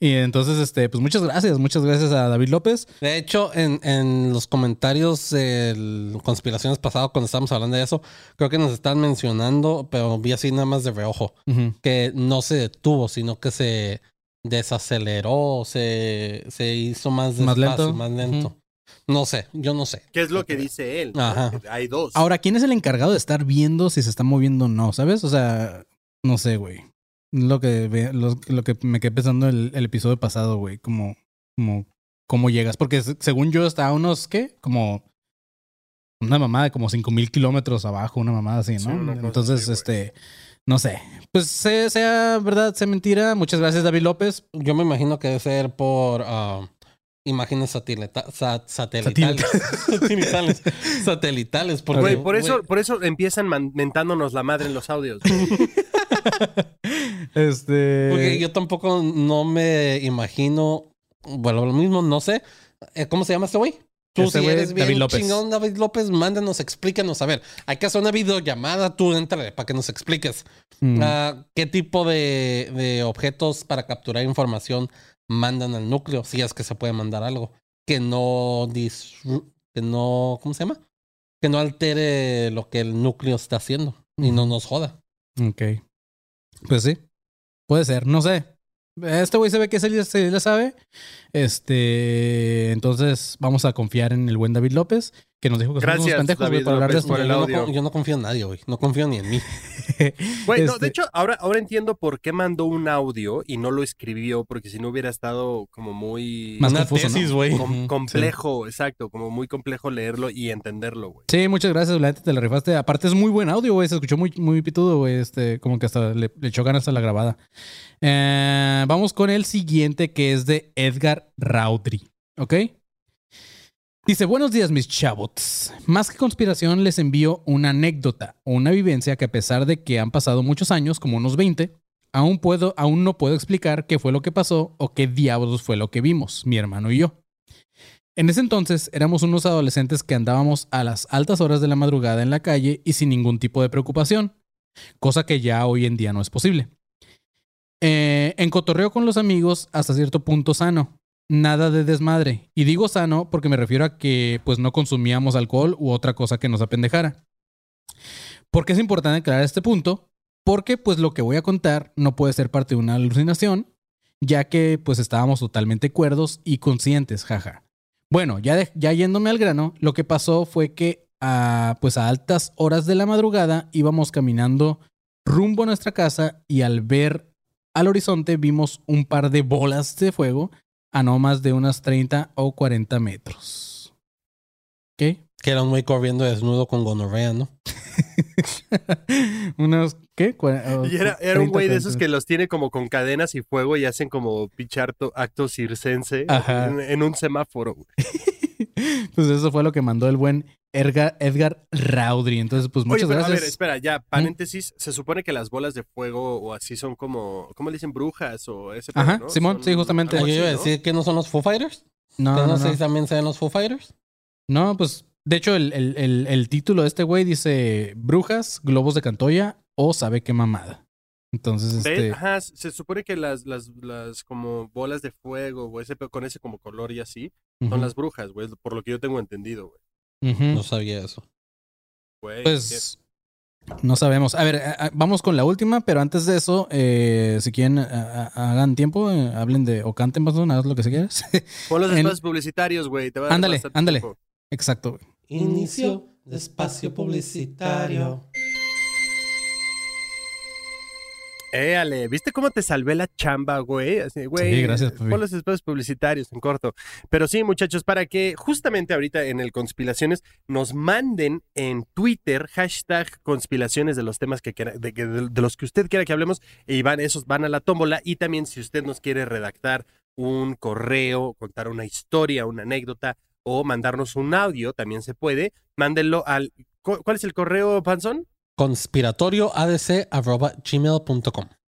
y entonces, este, pues muchas gracias, muchas gracias a David López. De hecho, en, en los comentarios del Conspiraciones pasado, cuando estábamos hablando de eso, creo que nos están mencionando, pero vi así nada más de reojo, que no se detuvo, sino que se desaceleró, se, se hizo más Más despacio, lento. más lento. No sé, yo no sé. ¿Qué es lo que dice él? Ajá. Hay dos. Ahora, ¿quién es el encargado de estar viendo si se está moviendo o no? ¿Sabes? O sea, no sé, güey. Lo que, lo, lo que me quedé pensando el, el episodio pasado, güey. Como, como, cómo llegas. Porque se- según yo está a unos, ¿qué? Como una mamada de como 5000 kilómetros abajo, una mamada así, Sí, ¿no? Entonces, así, este, no sé. Pues sea, sea verdad, sea mentira. Muchas gracias, David López. Yo me imagino que debe ser por ah, imágenes satelita- sa- satelitales. satelitales. satelitales. Porque, Güey, por eso, por eso empiezan mentándonos la madre en los audios. Este. Porque yo tampoco no me imagino. Bueno, lo mismo, no sé. Eh, ¿Cómo se llama este güey? Tú Este si güey, eres bien David López. chingón, David López, mándanos, explícanos. A ver, hay que hacer una videollamada, tú entrale para que nos expliques Mm. ah, qué tipo de, de objetos para capturar información mandan al núcleo, si es que se puede mandar algo. Que no que no, ¿cómo se llama? Que no altere lo que el núcleo está haciendo y no nos joda. Ok. Pues sí. Puede ser, no sé. Este güey se ve que se le, sabe. Este. Entonces, vamos a confiar en el buen David López, que nos dijo que somos unos Gracias, pendejos güey, David para hablar de esto. por el yo, no, yo no confío en nadie, güey. No confío ni en mí. Güey, no, Este- de hecho, ahora, ahora entiendo por qué mandó un audio y no lo escribió, porque si no hubiera estado como muy Más Una confuso, ¿no? tesis, güey. com- complejo, exacto, como muy complejo leerlo y entenderlo, güey. Sí, muchas gracias, la te la rifaste. Aparte es muy buen audio, güey. Se escuchó muy, muy pitudo, güey. Este, como que hasta le, le echó ganas a la grabada. Eh, vamos con el siguiente, que es de Edgar Raudry. ¿Ok? Dice, buenos días mis chavots. Más que conspiración les envío una anécdota o una vivencia que a pesar de que han pasado muchos años, como unos 20, aún, puedo, aún no puedo explicar qué fue lo que pasó o qué diablos fue lo que vimos, mi hermano y yo. En ese entonces éramos unos adolescentes que andábamos a las altas horas de la madrugada en la calle y sin ningún tipo de preocupación, cosa que ya hoy en día no es posible. Eh, en cotorreo con los amigos hasta cierto punto sano, nada de desmadre. Y digo sano porque me refiero a que pues no consumíamos alcohol u otra cosa que nos apendejara. ¿Por qué es importante aclarar este punto? Porque pues lo que voy a contar no puede ser parte de una alucinación, ya que pues estábamos totalmente cuerdos y conscientes, jaja. Bueno, ya, ya yéndome al grano, lo que pasó fue que a, pues a altas horas de la madrugada íbamos caminando rumbo a nuestra casa y al ver al horizonte vimos un par de bolas de fuego a no más de unas 30 o 40 metros. ¿Ok? Que era un güey corriendo desnudo con gonorrea, ¿no? unos, ¿qué? Y era, era un 30, güey de esos 40. que los tiene como con cadenas y fuego y hacen como picharto acto circense Ajá. en, en un semáforo. pues eso fue lo que mandó el buen Edgar, Edgar Raudri. Entonces, pues muchas Oye, pero, gracias. a ver, espera, ya, paréntesis. Se supone que las bolas de fuego o así son como, ¿cómo le dicen? Brujas o ese Ajá, ¿no? Simón, Son sí, justamente. yo iba a ¿no? decir que no son los Foo Fighters. no, ¿Que no, no, no. sé si también sean los Foo Fighters? No, pues, de hecho, el, el- el- el título de este güey dice Brujas, Globos de Cantoya o Sabe qué mamada. Entonces, este... Ajá, se supone que las, las, las como bolas de fuego o ese con ese como color y así son las brujas, güey, por lo que yo tengo entendido, güey. No sabía eso. Pues no sabemos. A ver, a- a- vamos con la última, pero antes de eso, eh, si quieren, a- hagan tiempo, eh, hablen de o canten, más haz lo que se quieras. pon los en- espacios publicitarios, güey, te va a dar Ándale, ándale. Exacto. güey. Inicio de espacio publicitario. Éale, ¿viste cómo te salvé la chamba, güey? Así, güey. Sí, gracias, papi. Pon los espacios publicitarios en corto. Pero sí, muchachos, para que justamente ahorita en el Conspiraciones nos manden en Twitter hashtag conspiraciones de los temas que quiera, de, que- de los que usted quiera que hablemos y van, esos van a la tómbola. Y también si usted nos quiere redactar un correo, contar una historia, una anécdota o mandarnos un audio, también se puede. Mándenlo al... ¿cu- ¿Cuál es el correo, Panzón? conspiratorioadc.gmail.com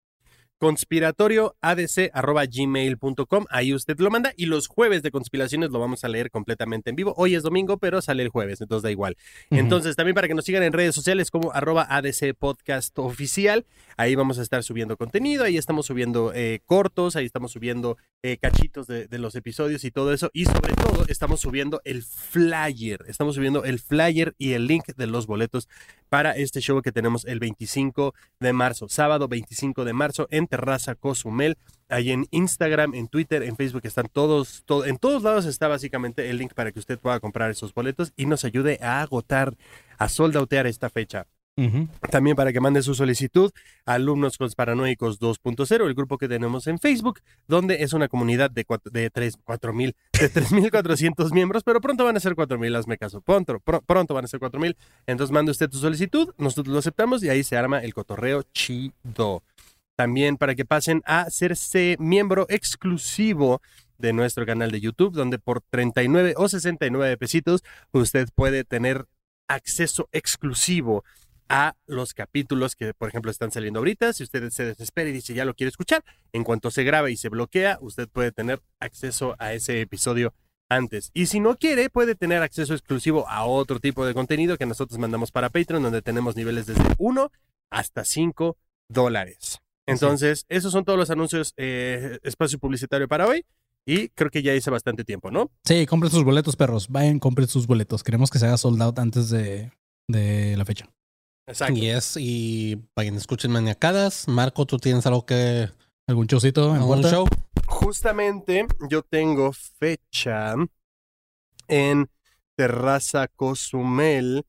conspiratorioadc.gmail.com. Ahí usted lo manda y los jueves de conspiraciones lo vamos a leer completamente en vivo. Hoy es domingo, pero sale el jueves, entonces da igual. Entonces, también para que nos sigan en redes sociales como arroba ADC Podcast Oficial, ahí vamos a estar subiendo contenido, ahí estamos subiendo eh, cortos, ahí estamos subiendo eh, cachitos de, de los episodios y todo eso. Y sobre todo, estamos subiendo el flyer, estamos subiendo el flyer y el link de los boletos para este show que tenemos el 25 de marzo, sábado 25 de marzo en Terraza Cozumel. Ahí en Instagram, en Twitter, en Facebook están todos, todo, en todos lados está básicamente el link para que usted pueda comprar esos boletos y nos ayude a agotar, a soldautear esta fecha. También para que mande su solicitud a Alumnos Paranoicos 2.0, el grupo que tenemos en Facebook, donde es una comunidad de, cuatro, de 3, 4 mil, de 3.400 miembros, pero pronto van a ser 4 mil, hazme caso, pronto, pr- pronto van a ser 4 mil. Entonces mande usted tu solicitud, nosotros lo aceptamos y ahí se arma el cotorreo chido. También para que pasen a hacerse miembro exclusivo de nuestro canal de YouTube, donde por 39 o 69 pesitos usted puede tener acceso exclusivo a los capítulos que, por ejemplo, están saliendo ahorita. Si usted se desespera y dice ya lo quiere escuchar, en cuanto se graba y se bloquea, usted puede tener acceso a ese episodio antes. Y si no quiere, puede tener acceso exclusivo a otro tipo de contenido que nosotros mandamos para Patreon, donde tenemos niveles desde 1 hasta 5 dólares. Entonces, esos son todos los anuncios, eh, espacio publicitario para hoy. Y creo que ya hice bastante tiempo, ¿no? Sí, compren sus boletos, perros. Vayan, compren sus boletos. Queremos que se haga sold out antes de, de la fecha. Exacto. Yes, y para que escuchen maniacadas, Marco, ¿tú tienes algo que... ¿Algún showcito en algún puerta? show? Justamente yo tengo fecha en Terraza Cozumel.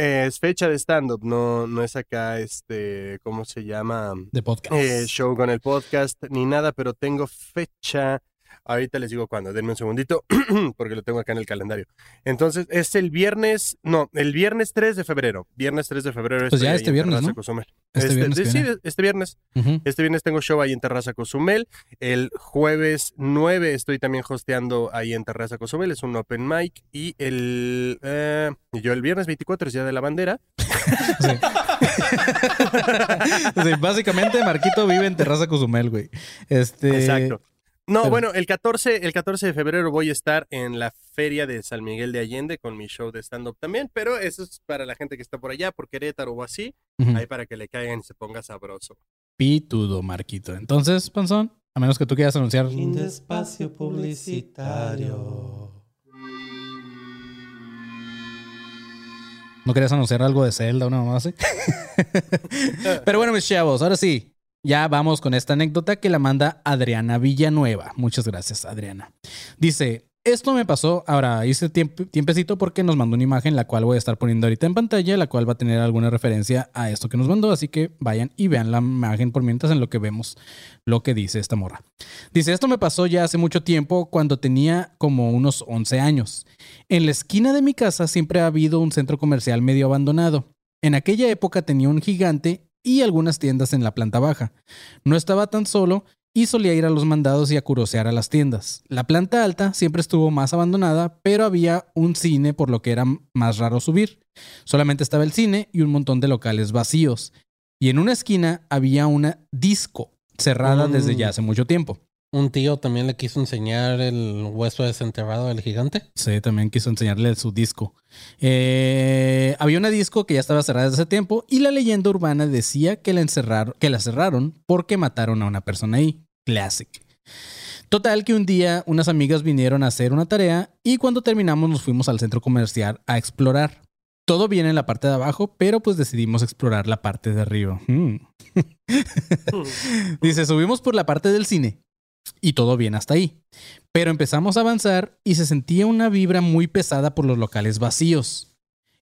Eh, es fecha de stand-up, no, no es acá, este, ¿cómo se llama? De podcast. Eh, show con el podcast ni nada, pero tengo fecha. Ahorita les digo cuándo, denme un segundito, porque lo tengo acá en el calendario. Entonces, es el viernes, no, el viernes 3 de febrero. Viernes 3 de febrero. Pues ya ahí este en viernes, ¿no? Este viernes sí, viene. este viernes. Este viernes tengo show ahí en Terraza Cozumel. El jueves 9 estoy también hosteando ahí en Terraza Cozumel. Es un open mic. Y el. eh, yo el viernes 24 es Día de la Bandera. Sí. Sí, básicamente, Marquito vive en Terraza Cozumel, güey. Este, Exacto. No, pero- bueno, el 14, el 14 de febrero voy a estar en la feria de San Miguel de Allende con mi show de stand-up también, pero eso es para la gente que está por allá, por Querétaro o así, ahí para que le caigan y se ponga sabroso. Pitudo, Marquito. Entonces, Panzón, a menos que tú quieras anunciar. Fin de espacio publicitario. ¿No querías anunciar algo de Zelda o una mamá así? Pero bueno, mis chavos, ahora sí. Ya vamos con esta anécdota que la manda Adriana Villanueva. Muchas gracias, Adriana. Dice, esto me pasó, ahora hice tiemp- tiempecito porque nos mandó una imagen la cual voy a estar poniendo ahorita en pantalla, la cual va a tener alguna referencia a esto que nos mandó, así que vayan y vean la imagen por mientras en lo que vemos lo que dice esta morra. Dice, esto me pasó ya hace mucho tiempo cuando tenía como unos 11 años. En la esquina de mi casa siempre ha habido un centro comercial medio abandonado. En aquella época tenía un gigante y algunas tiendas en la planta baja. No estaba tan solo y solía ir a los mandados y a curosear a las tiendas. La planta alta siempre estuvo más abandonada, pero había un cine por lo que era más raro subir. Solamente estaba el cine y un montón de locales vacíos. Y en una esquina había una disco cerrada Mm. desde ya hace mucho tiempo. Un tío también le quiso enseñar el hueso desenterrado del gigante. Sí, también quiso enseñarle su disco. Eh, había una disco que ya estaba cerrada desde hace tiempo y la leyenda urbana decía que la, encerraron, que la cerraron porque mataron a una persona ahí. Classic. Total que un día unas amigas vinieron a hacer una tarea y cuando terminamos nos fuimos al centro comercial a explorar. Todo bien en la parte de abajo, pero pues decidimos explorar la parte de arriba. Hmm. Dice, subimos por la parte del cine y todo bien hasta ahí. Pero empezamos a avanzar y se sentía una vibra muy pesada por los locales vacíos.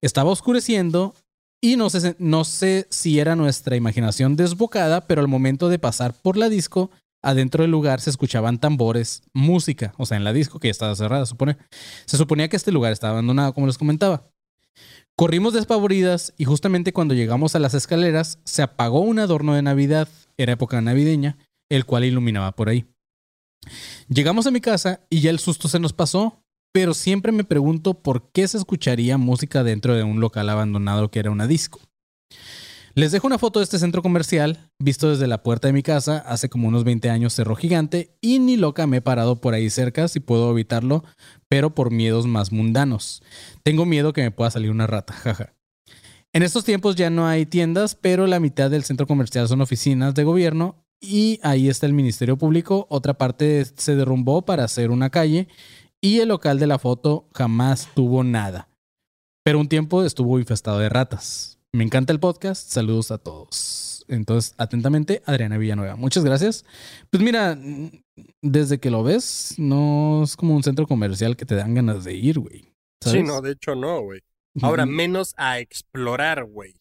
Estaba oscureciendo y no sé, no sé si era nuestra imaginación desbocada, pero al momento de pasar por la disco, adentro del lugar se escuchaban tambores, música, o sea, en la disco que ya estaba cerrada, supone. Se suponía que este lugar estaba abandonado, como les comentaba. Corrimos despavoridas y justamente cuando llegamos a las escaleras se apagó un adorno de Navidad, era época navideña, el cual iluminaba por ahí. Llegamos a mi casa y ya el susto se nos pasó, pero siempre me pregunto por qué se escucharía música dentro de un local abandonado que era una disco. Les dejo una foto de este centro comercial, visto desde la puerta de mi casa, hace como unos 20 años cerró gigante y ni loca me he parado por ahí cerca si puedo evitarlo, pero por miedos más mundanos. Tengo miedo que me pueda salir una rata, jaja. En estos tiempos ya no hay tiendas, pero la mitad del centro comercial son oficinas de gobierno y ahí está el Ministerio Público. Otra parte se derrumbó para hacer una calle y el local de la foto jamás tuvo nada. Pero un tiempo estuvo infestado de ratas. Me encanta el podcast. Saludos a todos. Entonces, atentamente, Adriana Villanueva. Muchas gracias. Pues mira, desde que lo ves, no es como un centro comercial que te dan ganas de ir, güey. Sí, no, de hecho no, güey. Ahora, menos a explorar, güey.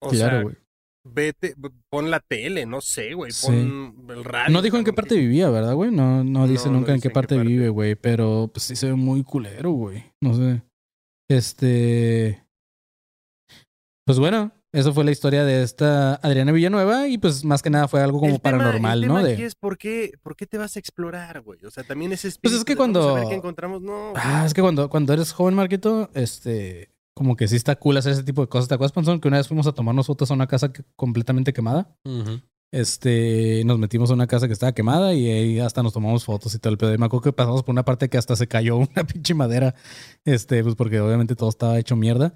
O Claro, sea, güey. Vete, pon la tele, no sé, güey. Sí. Pon el radio. No dijo en qué parte vivía, ¿verdad, güey? No, no dice No, no nunca en qué parte vive, güey. Pero pues sí se ve muy culero, güey. No sé. Este. Pues bueno, eso fue la historia de esta Adriana Villanueva. Y pues más que nada fue algo como El tema- paranormal, el ¿no? tema De... aquí es por qué, por qué te vas a explorar, güey. O sea, también ese Pues es espíritu que de vamos a cuando- ver qué encontramos, no. güey. Ah, es que cuando, cuando eres joven, Marquito, este. Como que sí está cool hacer ese tipo de cosas. ¿Te acuerdas, Panzón? Que una vez fuimos a tomarnos fotos a una casa que- completamente quemada. Este, nos metimos a una casa que estaba quemada y ahí hasta nos tomamos fotos y todo el pedo. Y me acuerdo que pasamos por una parte que hasta se cayó una pinche madera. Este, pues porque obviamente todo estaba hecho mierda.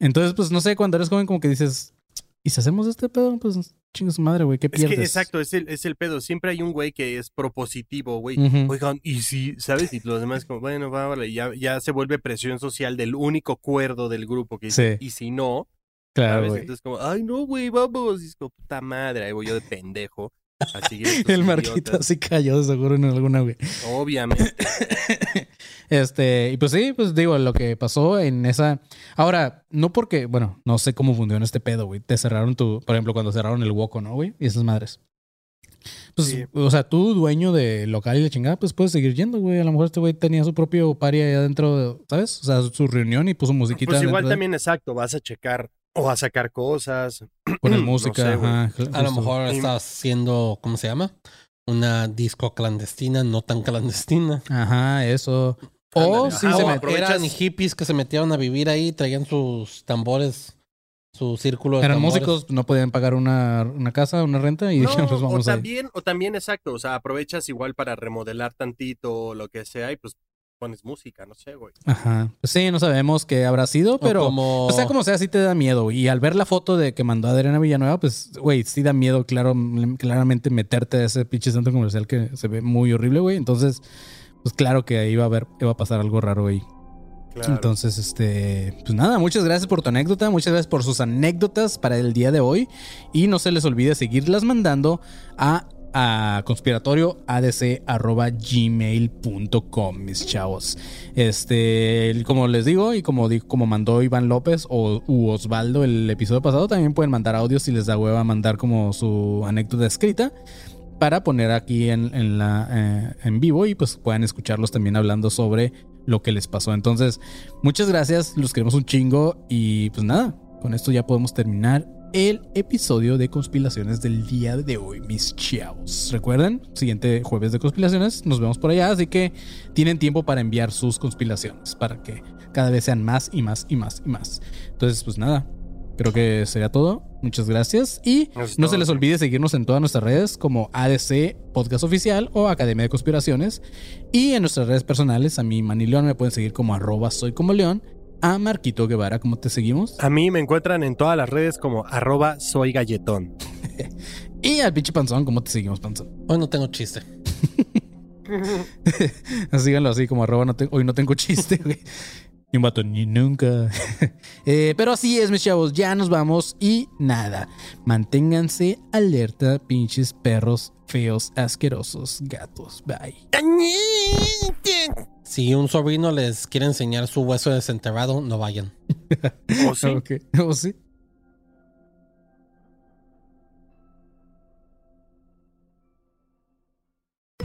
Entonces, pues no sé, cuando eres joven, como que dices, ¿y si hacemos este pedo? Pues chingue su madre, güey, ¿qué Es pierdes? que exacto, es el, es el pedo. Siempre hay un güey que es propositivo, güey. Oigan, y si, ¿sabes? Y los demás como, bueno, va, vale, ya, ya se vuelve presión social del único cuerdo del grupo que dice, Sí. y si no, Claro. Entonces como, ay, no, güey, vamos. Y es como, puta madre, ahí voy yo de pendejo. El Marquito así cayó seguro en alguna, güey. Obviamente. Este, y pues sí, pues digo, lo que pasó en esa. Ahora, no porque, bueno, no sé cómo funciona este pedo, güey. Te cerraron tu, por ejemplo, cuando cerraron el Woco, ¿no, güey? Y esas madres. Pues, Sí. o sea, tú, dueño de local y de chingada, pues puedes seguir yendo, güey. A lo mejor este güey tenía su propio party ahí adentro, ¿sabes? O sea, su reunión y puso musiquita. Pues igual dentro de- también, exacto, vas a checar o a sacar cosas. Poner no música, sé, güey. ajá. A lo mejor Y- está haciendo, ¿cómo se llama? Una disco clandestina, no tan clandestina. Ajá, eso. O Ándale, sí ajá, se o hippies que se metieron a vivir ahí, traían sus tambores, su círculo de eran tambores. músicos, no podían pagar una, una casa, una renta y No, dijeron, pues o vamos a también, o también, exacto, o sea, aprovechas igual para remodelar tantito o lo que sea y pues pones música, no sé, güey. Ajá. Pues sí, no sabemos qué habrá sido, O pero. como- O sea, como sea, sí te da miedo. Y al ver la foto de que mandó Adriana Villanueva, pues, güey, sí da miedo, claro, claramente meterte a ese pinche centro comercial que se ve muy horrible, güey. Entonces, pues claro que ahí va a haber, iba a pasar algo raro ahí. Claro. Entonces, este, pues nada, muchas gracias por tu anécdota, muchas gracias por sus anécdotas para el día de hoy. Y no se les olvide seguirlas mandando a, a conspiratorioadc.gmail.com, mis chavos. Este, como les digo, y como, como mandó Iván López o u Osvaldo el episodio pasado, también pueden mandar audios si les da hueva mandar como su anécdota escrita para poner aquí en, en la, eh, en vivo y pues puedan escucharlos también hablando sobre lo que les pasó. Entonces, muchas gracias, los queremos un chingo y pues nada, con esto ya podemos terminar el episodio de conspiraciones del día de hoy, mis chavos. Recuerden, siguiente jueves de conspiraciones, nos vemos por allá, así que tienen tiempo para enviar sus conspiraciones, para que cada vez sean más y más y más y más. Entonces, pues nada, creo que sería todo. Muchas gracias. Y no se les olvide seguirnos en todas nuestras redes como ADC Podcast Oficial o Academia de Conspiraciones. Y en nuestras redes personales, a mí, Manny León, me pueden seguir como arroba soy como León. A Marquito Guevara, ¿cómo te seguimos? A mí me encuentran en todas las redes como arroba soy galletón. Y al pinche panzón, ¿cómo te seguimos, panzón? Hoy no tengo chiste. Síganlo así como arroba no te- hoy no tengo chiste, güey. Y un vato, ni nunca. Eh, pero así es, mis chavos, ya nos vamos y nada. Manténganse alerta, pinches perros feos, asquerosos, gatos. Bye. Si un sobrino les quiere enseñar su hueso desenterrado, no vayan. ¿O sí? ¿O sí?